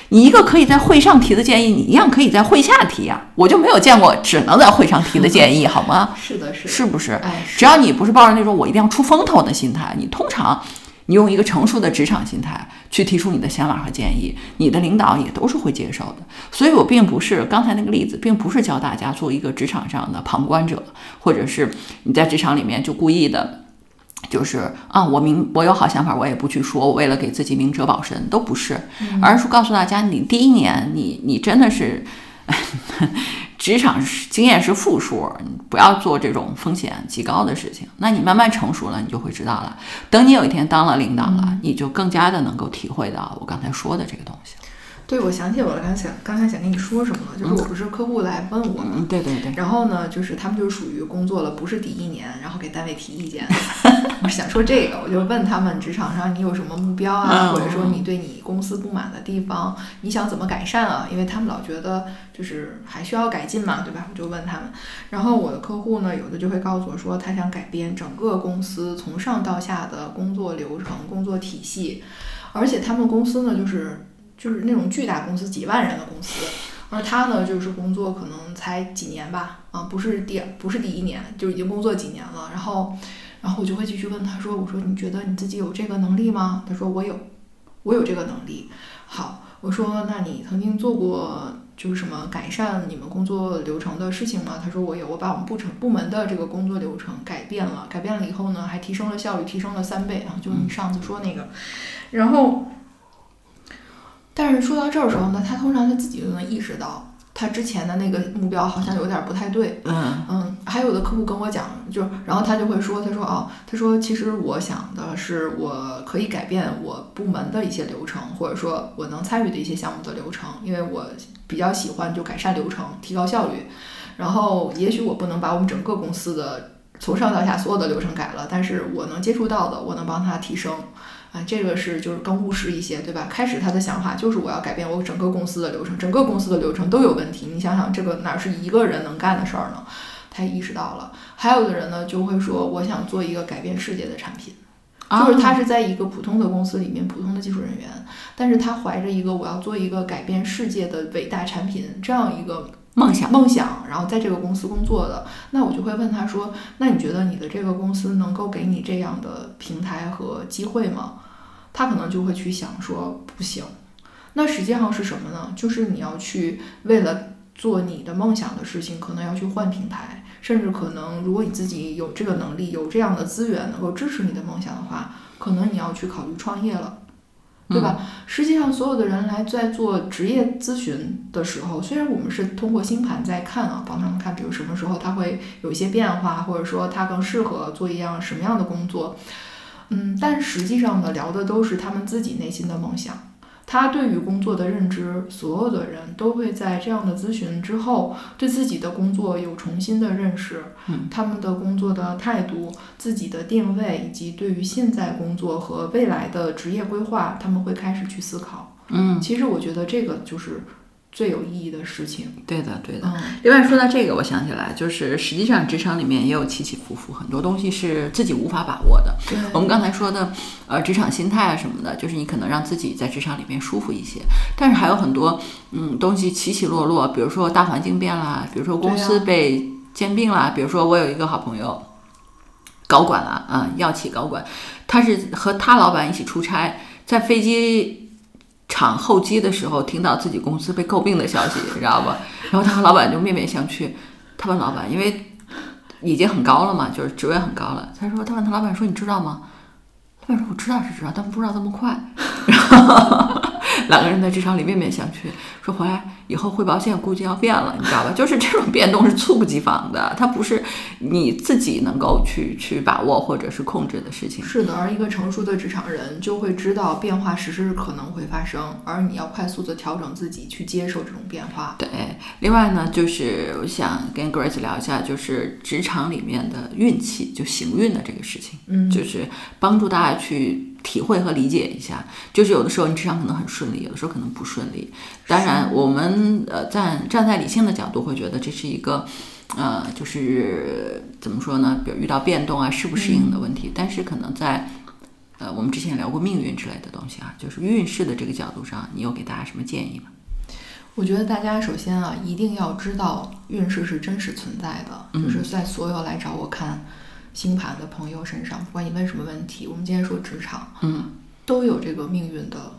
你一个可以在会上提的建议，你一样可以在会下提呀。我就没有见过只能在会上提的建议，好吗？是的，是的，是不是？哎，只要你不是抱着那种我一定要出风头的心态，你通常。你用一个成熟的职场心态去提出你的想法和建议，你的领导也都是会接受的。所以，我并不是刚才那个例子，并不是教大家做一个职场上的旁观者，或者是你在职场里面就故意的，就是啊，我明我有好想法，我也不去说，我为了给自己明哲保身，都不是，而是告诉大家，你第一年，你你真的是。职场经验是负数，你不要做这种风险极高的事情。那你慢慢成熟了，你就会知道了。等你有一天当了领导了，你就更加的能够体会到我刚才说的这个东西。对，我想起我刚才想刚才想跟你说什么了，就是我不是客户来问我嘛，对对对，然后呢，就是他们就是属于工作了不是第一年，然后给单位提意见。我想说这个，我就问他们职场上你有什么目标啊，或者说你对你公司不满的地方，你想怎么改善啊？因为他们老觉得就是还需要改进嘛，对吧？我就问他们，然后我的客户呢，有的就会告诉我说，他想改变整个公司从上到下的工作流程、工作体系，而且他们公司呢，就是就是那种巨大公司，几万人的公司。而他呢，就是工作可能才几年吧，啊，不是第不是第一年，就已经工作几年了。然后，然后我就会继续问他说：“我说你觉得你自己有这个能力吗？”他说：“我有，我有这个能力。”好，我说：“那你曾经做过就是什么改善你们工作流程的事情吗？”他说：“我有，我把我们部成部门的这个工作流程改变了，改变了以后呢，还提升了效率，提升了三倍啊，就是你上次说那个。然后。但是说到这儿的时候呢，他通常他自己就能意识到，他之前的那个目标好像有点不太对。嗯嗯，还有的客户跟我讲，就然后他就会说，他说哦，他说其实我想的是，我可以改变我部门的一些流程，或者说我能参与的一些项目的流程，因为我比较喜欢就改善流程，提高效率。然后也许我不能把我们整个公司的从上到下所有的流程改了，但是我能接触到的，我能帮他提升。啊，这个是就是更务实一些，对吧？开始他的想法就是我要改变我整个公司的流程，整个公司的流程都有问题。你想想，这个哪是一个人能干的事儿呢？他意识到了。还有的人呢，就会说我想做一个改变世界的产品，就是他是在一个普通的公司里面，普通的技术人员，但是他怀着一个我要做一个改变世界的伟大产品这样一个。梦想，梦想，然后在这个公司工作的，那我就会问他说：“那你觉得你的这个公司能够给你这样的平台和机会吗？”他可能就会去想说：“不行。”那实际上是什么呢？就是你要去为了做你的梦想的事情，可能要去换平台，甚至可能如果你自己有这个能力、有这样的资源能够支持你的梦想的话，可能你要去考虑创业了。对吧？实际上，所有的人来在做职业咨询的时候，虽然我们是通过星盘在看啊，帮他们看，比如什么时候他会有一些变化，或者说他更适合做一样什么样的工作，嗯，但实际上呢，聊的都是他们自己内心的梦想。他对于工作的认知，所有的人都会在这样的咨询之后，对自己的工作有重新的认识。嗯，他们的工作的态度、自己的定位，以及对于现在工作和未来的职业规划，他们会开始去思考。嗯，其实我觉得这个就是最有意义的事情。对的，对的。嗯，另外说到这个，我想起来，就是实际上职场里面也有起起伏伏，很多东西是自己无法把握的。对，我们刚才说的，呃，职场心态啊什么的，就是你可能让自己在职场里面舒服一些，但是还有很多，嗯，东西起起落落，比如说大环境变啦，比如说公司被兼并啦，比如说我有一个好朋友，高管了啊，药企高管，他是和他老板一起出差，在飞机场候机的时候，听到自己公司被诟病的消息，你知道吧？然后他和老板就面面相觑，他问老板，因为已经很高了嘛，就是职位很高了。他说，他问他老板说：“你知道吗？”老板说：“我知道是知道，但不知道这么快。”然后两个人在职场里面面相觑，说回来以后汇报线估计要变了，你知道吧？就是这种变动是猝不及防的，它不是你自己能够去去把握或者是控制的事情。是的，而一个成熟的职场人就会知道变化时时可能会发生，而你要快速的调整自己去接受这种变化。对，另外呢，就是我想跟 Grace 聊一下，就是职场里面的运气，就行运的这个事情，嗯，就是帮助大家去体会和理解一下。就是有的时候你职场可能很顺利，有的时候可能不顺利。当然，我们呃站站在理性的角度会觉得这是一个。呃，就是怎么说呢？比如遇到变动啊，适不适应的问题。但是可能在呃，我们之前聊过命运之类的东西啊，就是运势的这个角度上，你有给大家什么建议吗？我觉得大家首先啊，一定要知道运势是真实存在的，嗯就是在所有来找我看星盘的朋友身上，不管你问什么问题，我们今天说职场，嗯都有这个命运的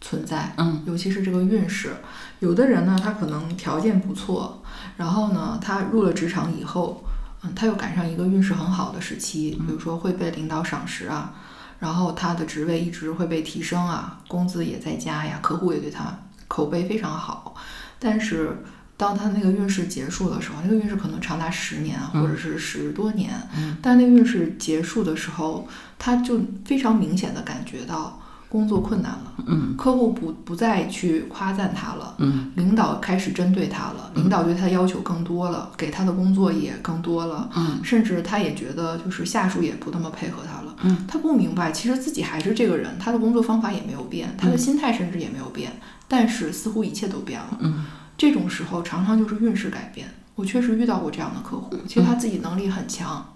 存在。嗯尤其是这个运势，有的人呢，他可能条件不错，然后呢，他入了职场以后，嗯，他又赶上一个运势很好的时期，比如说会被领导赏识啊，然后他的职位一直会被提升啊，工资也在加呀，客户也对他口碑非常好，但是。当他那个运势结束的时候，那个运势可能长达十年啊，或者是十多年，嗯但那个运势结束的时候，他就非常明显的感觉到工作困难了，嗯。客户不不再去夸赞他了，嗯。领导开始针对他了，领导对他的要求更多了，给他的工作也更多了，嗯。甚至他也觉得就是下属也不那么配合他了。嗯，他不明白，其实自己还是这个人，他的工作方法也没有变，他的心态甚至也没有变，但是似乎一切都变了。嗯。这种时候常常就是运势改变。我确实遇到过这样的客户，其实他自己能力很强，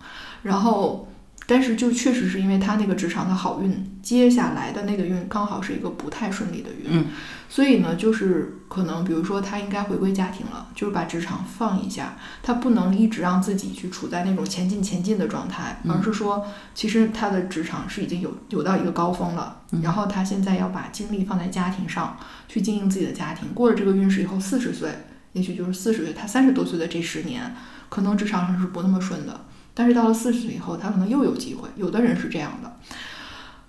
然后但是就确实是因为他那个职场的好运，接下来的那个运刚好是一个不太顺利的运，嗯所以呢，就是可能比如说他应该回归家庭了，就是把职场放一下，他不能一直让自己去处在那种前进前进的状态，嗯而是说其实他的职场是已经有有到一个高峰了，嗯然后他现在要把精力放在家庭上，去经营自己的家庭。过了这个运势以后，四十岁，也许就是四十岁，他三十多岁的这十年，可能职场上是不那么顺的。但是到了四十岁以后，他可能又有机会。有的人是这样的，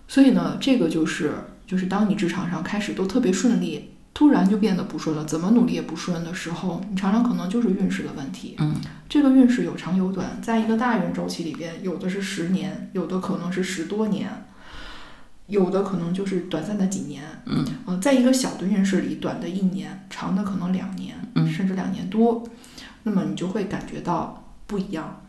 所以呢，这个就是就是当你职场上开始都特别顺利，突然就变得不顺了，怎么努力也不顺的时候，你常常可能就是运势的问题。嗯这个运势有长有短，在一个大运周期里边，有的是十年，有的可能是十多年，有的可能就是短暂的几年。嗯呃，在一个小的运势里，短的一年，长的可能两年，嗯甚至两年多，那么你就会感觉到不一样。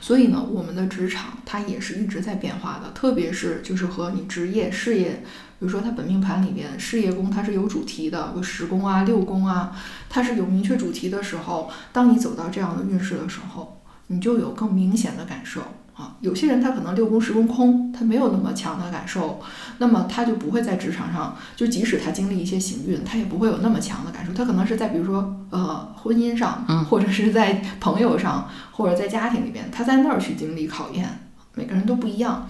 所以呢，我们的职场它也是一直在变化的，特别是就是和你职业事业，比如说它本命盘里边事业宫它是有主题的，有十宫啊、六宫啊，它是有明确主题的时候，当你走到这样的运势的时候，你就有更明显的感受。啊。有些人他可能六宫十宫空，他没有那么强的感受，那么他就不会在职场上，就即使他经历一些行运，他也不会有那么强的感受。他可能是在比如说呃婚姻上，嗯或者是在朋友上，或者在家庭里边，他在那儿去经历考验。每个人都不一样。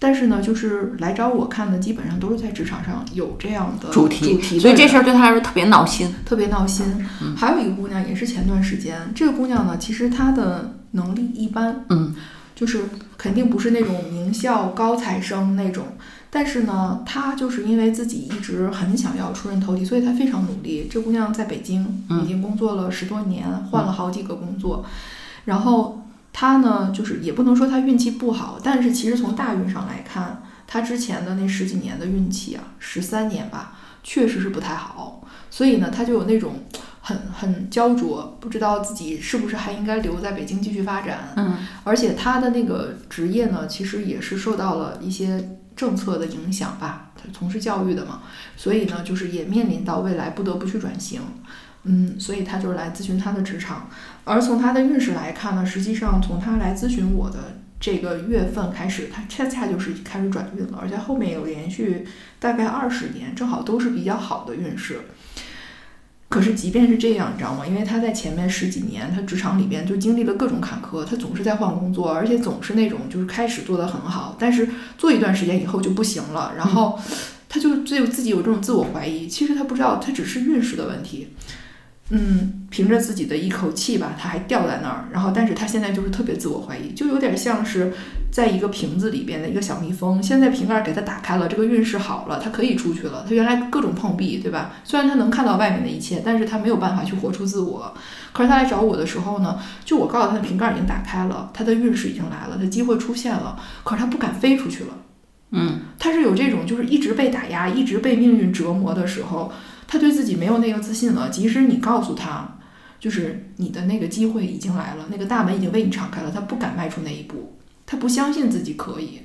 但是呢，就是来找我看的，基本上都是在职场上有这样的主题，主题，所以这事儿对他来说特别闹心。特别闹心。嗯还有一个姑娘也是前段时间，这个姑娘呢，其实她的能力一般，嗯就是肯定不是那种名校高材生那种，但是呢，她就是因为自己一直很想要出人头地，所以她非常努力。这姑娘在北京嗯已经工作了十多年，换了好几个工作，然后。她呢，就是也不能说她运气不好，但是其实从大运上来看，她之前的那十几年的运气啊，十三年吧，确实是不太好。所以呢，她就有那种很很焦灼，不知道自己是不是还应该留在北京继续发展。嗯，而且他的那个职业呢，其实也是受到了一些政策的影响吧，他从事教育的嘛，所以呢，就是也面临到未来不得不去转型。嗯，所以他就是来咨询他的职场。而从他的运势来看呢，实际上从他来咨询我的这个月份开始，他恰恰就是开始转运了，而且后面有连续大概二十年，正好都是比较好的运势。可是即便是这样，你知道吗？因为他在前面十几年，他职场里边就经历了各种坎坷，他总是在换工作，而且总是那种就是开始做得很好，但是做一段时间以后就不行了，然后他就就自己有这种自我怀疑。其实他不知道，他只是运势的问题。嗯，凭着自己的一口气吧，他还吊在那儿。然后，但是他现在就是特别自我怀疑，就有点像是在一个瓶子里边的一个小蜜蜂。现在瓶盖给他打开了，这个运势好了，他可以出去了。他原来各种碰壁，对吧？虽然他能看到外面的一切，但是他没有办法去活出自我。可是他来找我的时候呢，就我告诉他的瓶盖已经打开了，他的运势已经来了，他机会出现了。可是他不敢飞出去了。嗯，他是有这种就是一直被打压、一直被命运折磨的时候。他对自己没有那个自信了，即使你告诉他，就是你的那个机会已经来了，那个大门已经为你敞开了，他不敢迈出那一步，他不相信自己可以。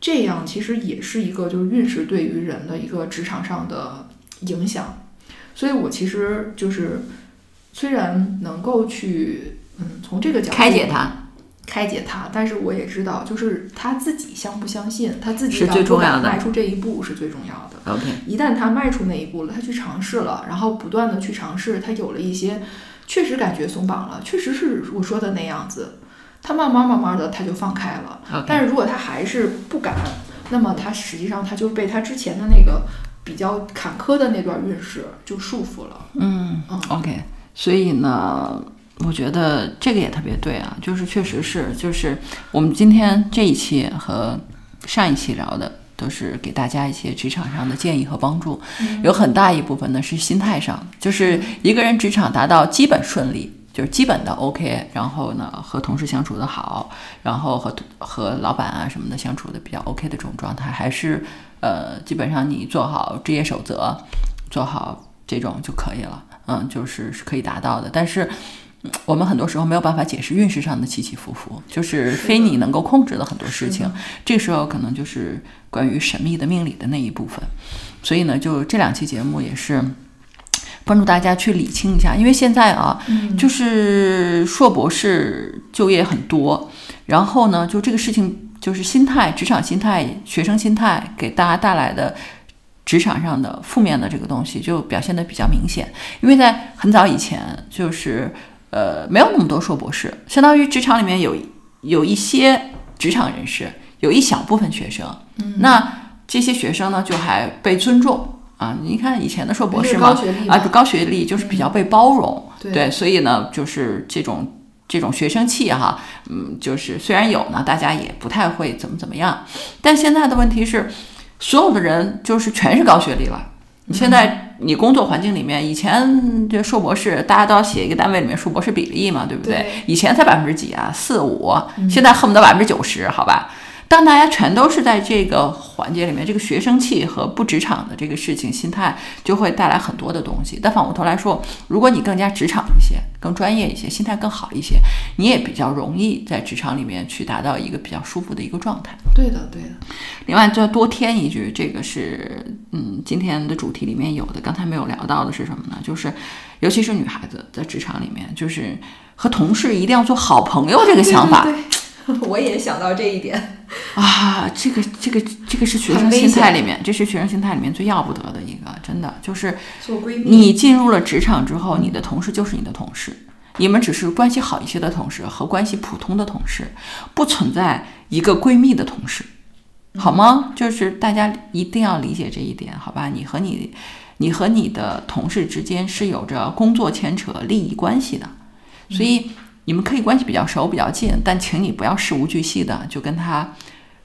这样其实也是一个就是运势对于人的一个职场上的影响。所以我其实就是虽然能够去嗯从这个角度开解他。开解他，但是我也知道，就是他自己相不相信，他自己是最重要的，迈出这一步是最重要的。OK，一旦他迈出那一步了，他去尝试了，然后不断的去尝试，他有了一些确实感觉松绑了，确实是我说的那样子，他慢慢慢慢的他就放开了。但是如果他还是不敢，那么他实际上他就被他之前的那个比较坎坷的那段运势就束缚了。嗯嗯，OK，所以呢。我觉得这个也特别对啊，就是确实是，就是我们今天这一期和上一期聊的都是给大家一些职场上的建议和帮助，有很大一部分呢是心态上，就是一个人职场达到基本顺利，就是基本的 OK，然后呢和同事相处的好，然后和和老板啊什么的相处的比较 OK 的这种状态，还是呃基本上你做好职业守则，做好这种就可以了，嗯，就是是可以达到的，但是。我们很多时候没有办法解释运势上的起起伏伏，就是非你能够控制的很多事情。这时候可能就是关于神秘的命理的那一部分。所以呢，就这两期节目也是帮助大家去理清一下，因为现在啊，就是硕博士就业很多，然后呢，就这个事情就是心态、职场心态、学生心态给大家带来的职场上的负面的这个东西就表现的比较明显。因为在很早以前，就是。呃，没有那么多硕博士，相当于职场里面有有一些职场人士，有一小部分学生。嗯，那这些学生呢，就还被尊重啊。你看以前的硕博士嘛，啊，就高学历，就是比较被包容。对，所以呢，就是这种这种学生气哈，嗯，就是虽然有呢，大家也不太会怎么怎么样。但现在的问题是，所有的人就是全是高学历了。你现在你工作环境里面，以前这硕博士大家都要写一个单位里面硕博士比例嘛，对不对？以前才百分之几啊，四五，现在恨不得百分之九十，好吧？当大家全都是在这个环节里面，这个学生气和不职场的这个事情心态，就会带来很多的东西。但反过头来说，如果你更加职场一些、更专业一些、心态更好一些，你也比较容易在职场里面去达到一个比较舒服的一个状态。对的，对的。另外，就要多添一句，这个是嗯，今天的主题里面有的，刚才没有聊到的是什么呢？就是尤其是女孩子在职场里面，就是和同事一定要做好朋友这个想法。我也想到这一点 啊，这个这个这个是学生心态里面，这是学生心态里面最要不得的一个，真的就是。你进入了职场之后，你的同事就是你的同事，你们只是关系好一些的同事和关系普通的同事，不存在一个闺蜜的同事，好吗？就是大家一定要理解这一点，好吧？你和你，你和你的同事之间是有着工作牵扯、利益关系的，所以。你们可以关系比较熟、比较近，但请你不要事无巨细的就跟他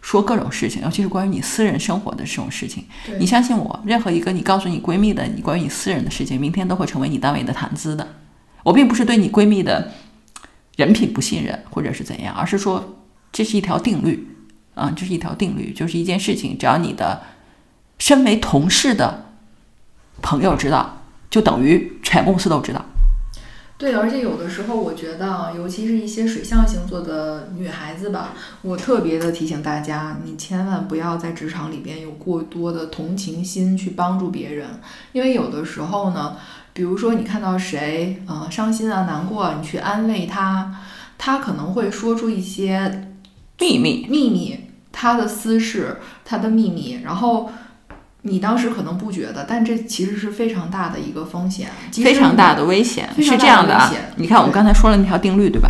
说各种事情，尤其是关于你私人生活的这种事情。你相信我，任何一个你告诉你闺蜜的你关于你私人的事情，明天都会成为你单位的谈资的。我并不是对你闺蜜的人品不信任或者是怎样，而是说这是一条定律啊，这是一条定律，就是一件事情，只要你的身为同事的朋友知道，就等于全公司都知道。对，而且有的时候我觉得啊，尤其是一些水象星座的女孩子吧，我特别的提醒大家，你千万不要在职场里边有过多的同情心去帮助别人，因为有的时候呢，比如说你看到谁呃伤心啊、难过，你去安慰他，他可能会说出一些秘密，秘密，他的私事，他的秘密，然后。你当时可能不觉得，但这其实是非常大的一个风险，非常大的危险。是这样的啊，你看我们刚才说了那条定律，对吧？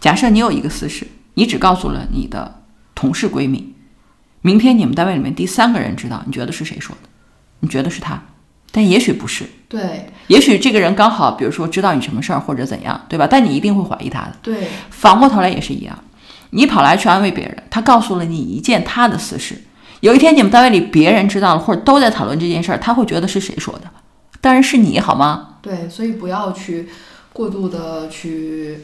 假设你有一个私事，你只告诉了你的同事闺蜜，明天你们单位里面第三个人知道，你觉得是谁说的？你觉得是他，但也许不是。对，也许这个人刚好，比如说知道你什么事儿或者怎样，对吧？但你一定会怀疑他的。对，反过头来也是一样，你跑来去安慰别人，他告诉了你一件他的私事。有一天你们单位里别人知道了，或者都在讨论这件事儿，他会觉得是谁说的？当然是你好吗？对，所以不要去过度的去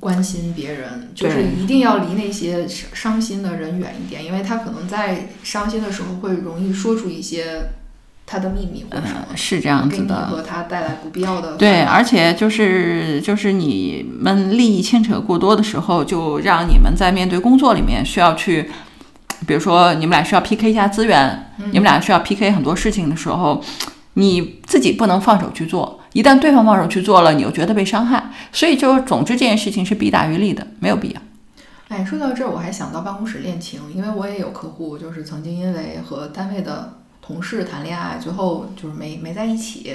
关心别人，就是一定要离那些伤心的人远一点，因为他可能在伤心的时候会容易说出一些他的秘密或者什么，是这样子的，和他带来不必要的。对，而且就是就是你们利益牵扯过多的时候，就让你们在面对工作里面需要去。比如说，你们俩需要 PK 一下资源，你们俩需要 PK 很多事情的时候，你自己不能放手去做。一旦对方放手去做了，你又觉得被伤害，所以就总之这件事情是弊大于利的，没有必要。哎，说到这儿，我还想到办公室恋情，因为我也有客户，就是曾经因为和单位的同事谈恋爱，最后就是没没在一起，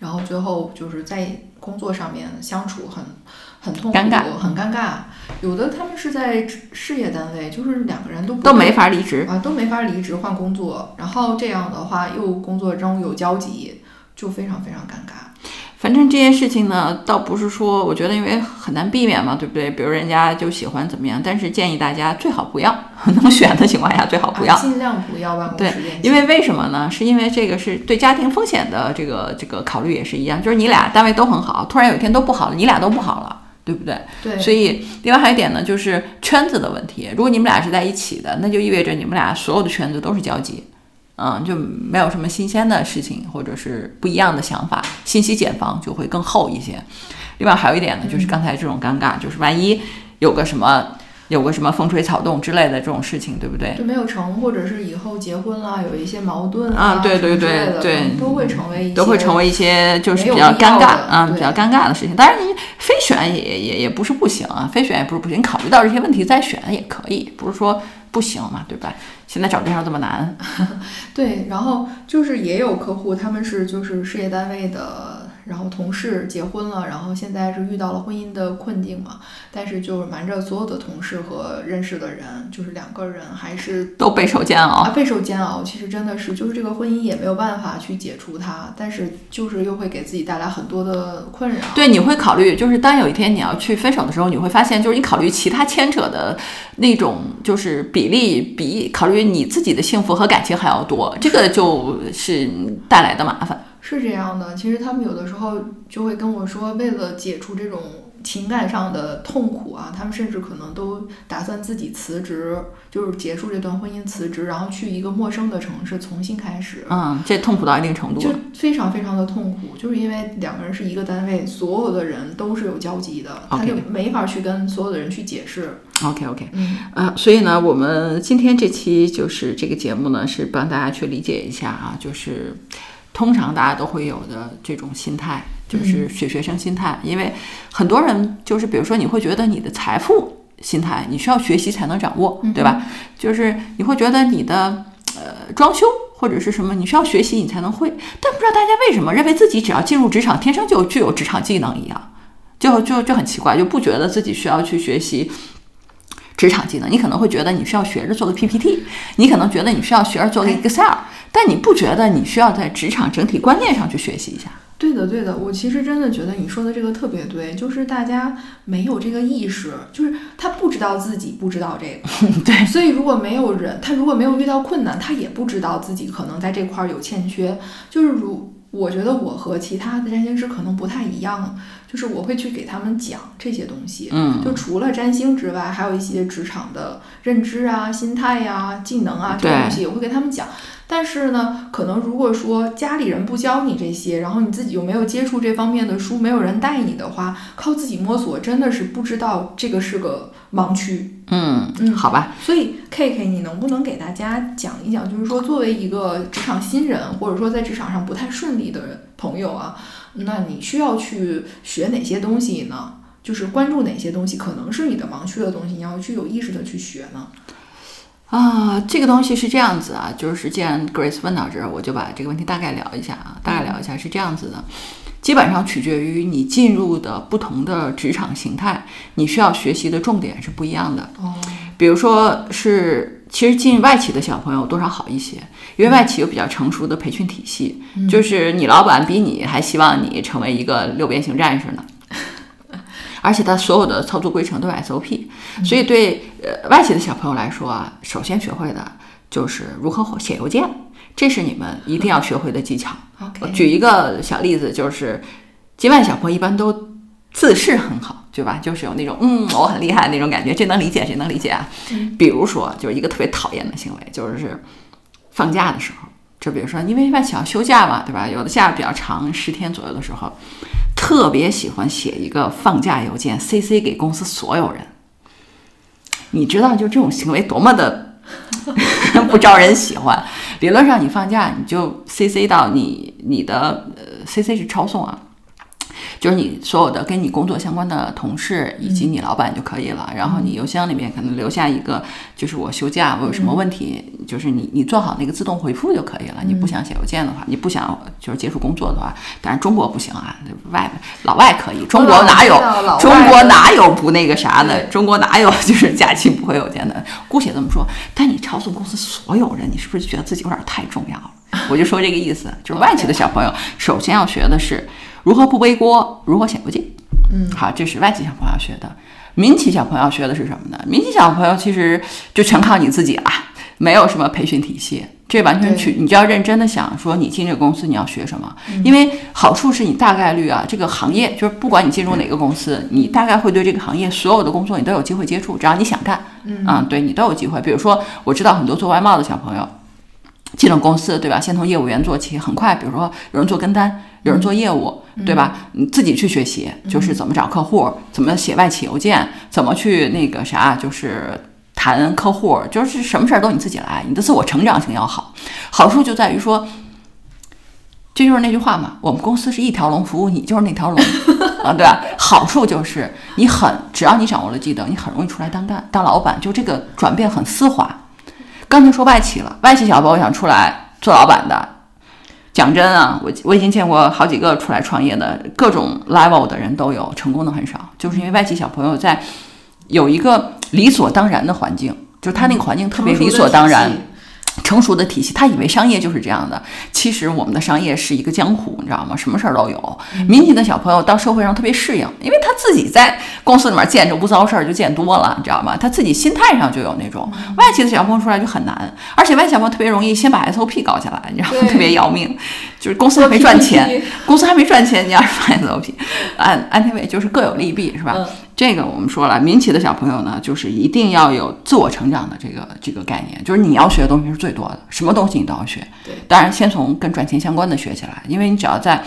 然后最后就是在工作上面相处很。很痛苦，很尴尬。有的他们是在事业单位，就是两个人都都没法离职啊，都没法离职换工作。然后这样的话，又工作中有交集，就非常非常尴尬。反正这件事情呢，倒不是说，我觉得因为很难避免嘛，对不对？比如人家就喜欢怎么样，但是建议大家最好不要，能选的情况下最好不要，尽量不要办公室对，因为为什么呢？是因为这个是对家庭风险的这个这个考虑也是一样，就是你俩单位都很好，突然有一天都不好了，你俩都不好了。对不对？对，所以另外还有一点呢，就是圈子的问题。如果你们俩是在一起的，那就意味着你们俩所有的圈子都是交集，嗯，就没有什么新鲜的事情或者是不一样的想法，信息茧房就会更厚一些。另外还有一点呢，就是刚才这种尴尬，就是万一有个什么。有个什么风吹草动之类的这种事情，对不对？就没有成，或者是以后结婚了，有一些矛盾啊，对对对对，都会成为都会成为一些就是比较尴尬啊，比较尴尬的事情。当然，你非选也也也不是不行啊，非选也不是不行，你考虑到这些问题再选也可以，不是说不行嘛，对吧？现在找对象这么难，对。然后就是也有客户，他们是就是事业单位的。然后同事结婚了，然后现在是遇到了婚姻的困境嘛？但是就是瞒着所有的同事和认识的人，就是两个人还是都备受煎熬啊，备受煎熬。其实真的是，就是这个婚姻也没有办法去解除它，但是就是又会给自己带来很多的困扰。对，你会考虑，就是当有一天你要去分手的时候，你会发现，就是你考虑其他牵扯的那种，就是比例比考虑你自己的幸福和感情还要多，这个就是带来的麻烦。是这样的，其实他们有的时候就会跟我说，为了解除这种情感上的痛苦啊，他们甚至可能都打算自己辞职，就是结束这段婚姻，辞职，然后去一个陌生的城市重新开始。嗯，这痛苦到一定程度，就非常非常的痛苦，就是因为两个人是一个单位，所有的人都是有交集的，他就没法去跟所有的人去解释。OK OK，嗯啊，所以呢，我们今天这期就是这个节目呢，是帮大家去理解一下啊，就是。通常大家都会有的这种心态，就是学学生心态。因为很多人就是，比如说，你会觉得你的财富心态，你需要学习才能掌握，对吧？就是你会觉得你的呃装修或者是什么，你需要学习你才能会。但不知道大家为什么认为自己只要进入职场，天生就具有职场技能一样，就就就很奇怪，就不觉得自己需要去学习。职场技能，你可能会觉得你需要学着做个 PPT，你可能觉得你需要学着做个 Excel，但你不觉得你需要在职场整体观念上去学习一下？对的，对的，我其实真的觉得你说的这个特别对，就是大家没有这个意识，就是他不知道自己不知道这个，对，所以如果没有人，他如果没有遇到困难，他也不知道自己可能在这块儿有欠缺，就是如。我觉得我和其他的占星师可能不太一样，就是我会去给他们讲这些东西。嗯，就除了占星之外，还有一些职场的认知啊、心态呀、技能啊这些东西，我会给他们讲。但是呢，可能如果说家里人不教你这些，然后你自己又没有接触这方面的书，没有人带你的话，靠自己摸索，真的是不知道这个是个盲区。嗯嗯，好吧。所以 K K，你能不能给大家讲一讲，就是说作为一个职场新人，或者说在职场上不太顺利的朋友啊，那你需要去学哪些东西呢？就是关注哪些东西可能是你的盲区的东西，你要去有意识的去学呢？啊，这个东西是这样子啊，就是既然 Grace 问到这儿，我就把这个问题大概聊一下啊，大概聊一下是这样子的，基本上取决于你进入的不同的职场形态，你需要学习的重点是不一样的。哦，比如说是，其实进外企的小朋友多少好一些，因为外企有比较成熟的培训体系，就是你老板比你还希望你成为一个六边形战士呢。而且它所有的操作规程都有 SOP，所以对呃外企的小朋友来说啊，首先学会的就是如何写邮件，这是你们一定要学会的技巧。我 OK，举一个小例子，就是境外小朋友一般都自视很好，对吧？就是有那种嗯我很厉害那种感觉，这能理解，谁能理解啊。比如说，就是一个特别讨厌的行为，就是放假的时候，就比如说因为外企要休假嘛，对吧？有的假比较长，十天左右的时候，特别喜欢写一个放假邮件，CC 给公司所有人。你知道，就这种行为多么的 不招人喜欢。理论上，你放假你就 CC 到你你的呃 CC 是抄送啊，就是你所有的跟你工作相关的同事以及你老板就可以了。然后你邮箱里面可能留下一个，就是我休假我有什么问题，就是你你做好那个自动回复就可以了。你不想写邮件的话，你不想就是接触工作的话，当然中国不行啊，外老外可以，中国哪有中国哪有不那个啥的？中国哪有就是假期不回邮件的？姑且这么说，但你抄送公司所有人，你是不是觉得自己有点太重要了？我就说这个意思，就是外企的小朋友首先要学的是如何不背锅，如何显不进。嗯，好，这是外企小朋友学的。民企小朋友学的是什么呢？民企小朋友其实就全靠你自己啊，没有什么培训体系，这完全取你就要认真的想说，你进这个公司你要学什么？因为好处是你大概率啊，这个行业就是不管你进入哪个公司，你大概会对这个行业所有的工作你都有机会接触，只要你想干，嗯啊，对你都有机会。比如说，我知道很多做外贸的小朋友。进了公司，对吧？先从业务员做起，很快，比如说有人做跟单，有人做业务，对吧？你自己去学习，就是怎么找客户，怎么写外企邮件，怎么去那个啥，就是谈客户，就是什么事儿都你自己来，你的自我成长性要好。好处就在于说，这就是那句话嘛，我们公司是一条龙服务，你就是那条龙 啊，对吧？好处就是你很，只要你掌握了技能，你很容易出来当干当老板，就这个转变很丝滑。刚才说外企了，外企小朋友想出来做老板的，讲真啊，我我已经见过好几个出来创业的，各种 level 的人都有，成功的很少，就是因为外企小朋友在有一个理所当然的环境，就是他那个环境特别理所当然。成熟的体系，他以为商业就是这样的。其实我们的商业是一个江湖，你知道吗？什么事儿都有。民企的小朋友到社会上特别适应，因为他自己在公司里面见着不糟事儿就见多了，你知道吗？他自己心态上就有那种。外企的小朋友出来就很难，而且外企小朋友特别容易先把 SOP 搞起来，你知道吗？特别要命，就是公司还没赚钱，公司还没赚钱，你要是发 SOP，按安天位就是各有利弊，是吧？嗯这个我们说了，民企的小朋友呢，就是一定要有自我成长的这个这个概念，就是你要学的东西是最多的，什么东西你都要学。对，当然先从跟赚钱相关的学起来，因为你只要在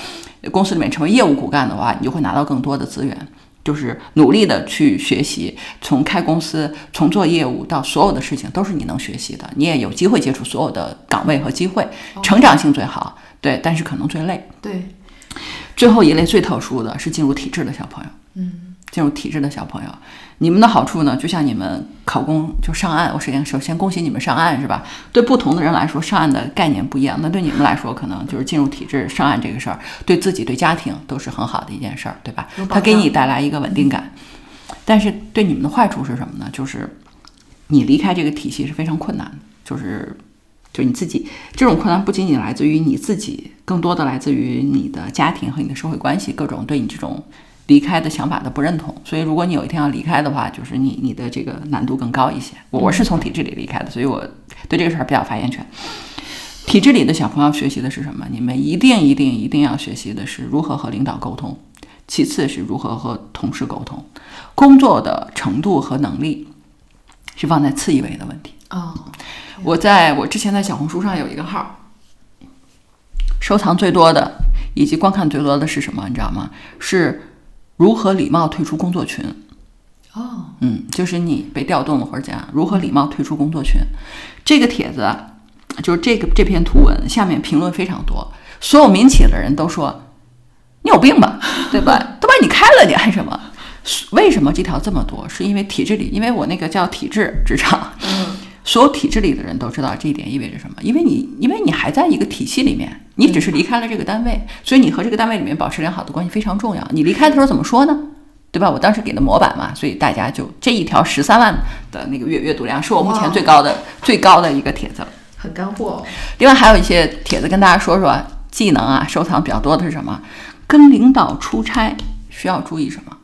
公司里面成为业务骨干的话，你就会拿到更多的资源。就是努力的去学习，从开公司，从做业务到所有的事情都是你能学习的，你也有机会接触所有的岗位和机会，成长性最好，对，但是可能最累。对，最后一类最特殊的是进入体制的小朋友。嗯，进入体制的小朋友，你们的好处呢，就像你们考公就上岸，我首先首先恭喜你们上岸是吧？对不同的人来说，上岸的概念不一样。那对你们来说，可能就是进入体制上岸这个事儿，对自己对家庭都是很好的一件事儿，对吧它给你带来一个稳定感。但是对你们的坏处是什么呢？就是你离开这个体系是非常困难的，就是就你自己这种困难不仅仅来自于你自己，更多的来自于你的家庭和你的社会关系，各种对你这种离开的想法的不认同。所以，如果你有一天要离开的话，就是你你的这个难度更高一些。我我是从体制里离开的，所以我对这个事儿比较发言权。体制里的小朋友学习的是什么？你们一定一定一定要学习的是如何和领导沟通，其次是如何和同事沟通，工作的程度和能力是放在次一位的问题。哦，我在我之前在小红书上有一个号，收藏最多的以及观看最多的是什么？你知道吗？是如何礼貌退出工作群。哦，嗯，就是你被调动了或者怎样，如何礼貌退出工作群。这个帖子就是这个这篇图文下面评论非常多，所有民企的人都说你有病吧，对吧？都把你开了，你干什么？为什么这条这么多？是因为体制里，因为我那个叫体制职场，嗯，所有体制里的人都知道这一点意味着什么。因为你，因为你还在一个体系里面，你只是离开了这个单位，所以你和这个单位里面保持良好的关系非常重要。你离开的时候怎么说呢？对吧？我当时给的模板嘛，所以大家就这一条十三万的那个阅阅读量，是我目前最高的最高的一个帖子了。很干货哦。另外还有一些帖子跟大家说说技能啊，收藏比较多的是什么？跟领导出差需要注意什么？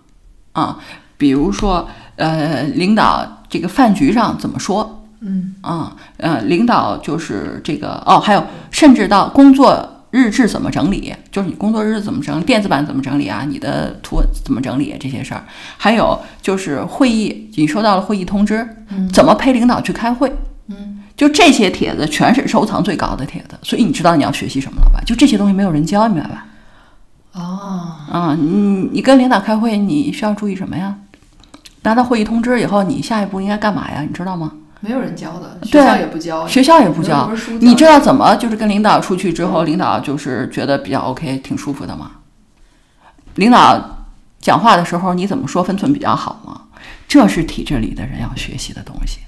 啊、比如说呃，领导这个饭局上怎么说？嗯，啊、呃，领导就是这个哦，还有甚至到工作日志怎么整理，就是你工作日志怎么整，电子版怎么整理啊，你的图文怎么整理这些事儿，还有就是会议，你收到了会议通知，怎么陪领导去开会，嗯，就这些帖子全是收藏最高的帖子，所以你知道你要学习什么了吧？就这些东西没有人教，你明白吧？哦，啊，你你跟领导开会，你需要注意什么呀？拿到会议通知以后，你下一步应该干嘛呀？你知道吗？没有人教的，学校也不教，学校也不教你知道怎么就是跟领导出去之后，领导就是觉得比较 OK，挺舒服的吗？领导讲话的时候，你怎么说分寸比较好吗？这是体制里的人要学习的东西。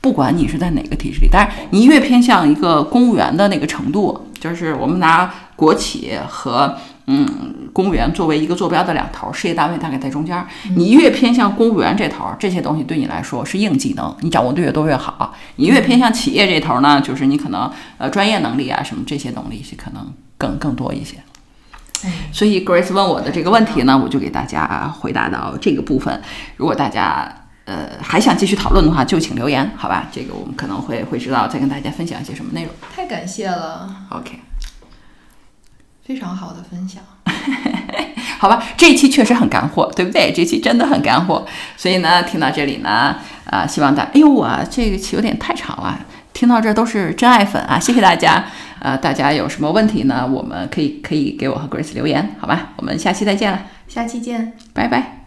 不管你是在哪个体制里，但是你越偏向一个公务员的那个程度，就是我们拿国企和嗯公务员作为一个坐标的两头，事业单位大概在中间儿。你越偏向公务员这头，这些东西对你来说是硬技能，你掌握的越多越好。你越偏向企业这头呢，就是你可能呃专业能力啊什么这些能力是可能更更多一些。哎，所以 Grace 问我的这个问题呢，我就给大家回答到这个部分。如果大家呃还想继续讨论的话，就请留言，好吧？这个我们可能会会知道再跟大家分享一些什么内容。太感谢了，OK，非常好的分享。好吧，这一期确实很干货，对不对？这期真的很干货。所以呢，听到这里呢，啊、希望大，哎呦，我这个期有点太长了。听到这都是真爱粉啊，谢谢大家。呃，大家有什么问题呢？我们可以可以给我和 Grace 留言，好吧？我们下期再见了，下期见。拜拜。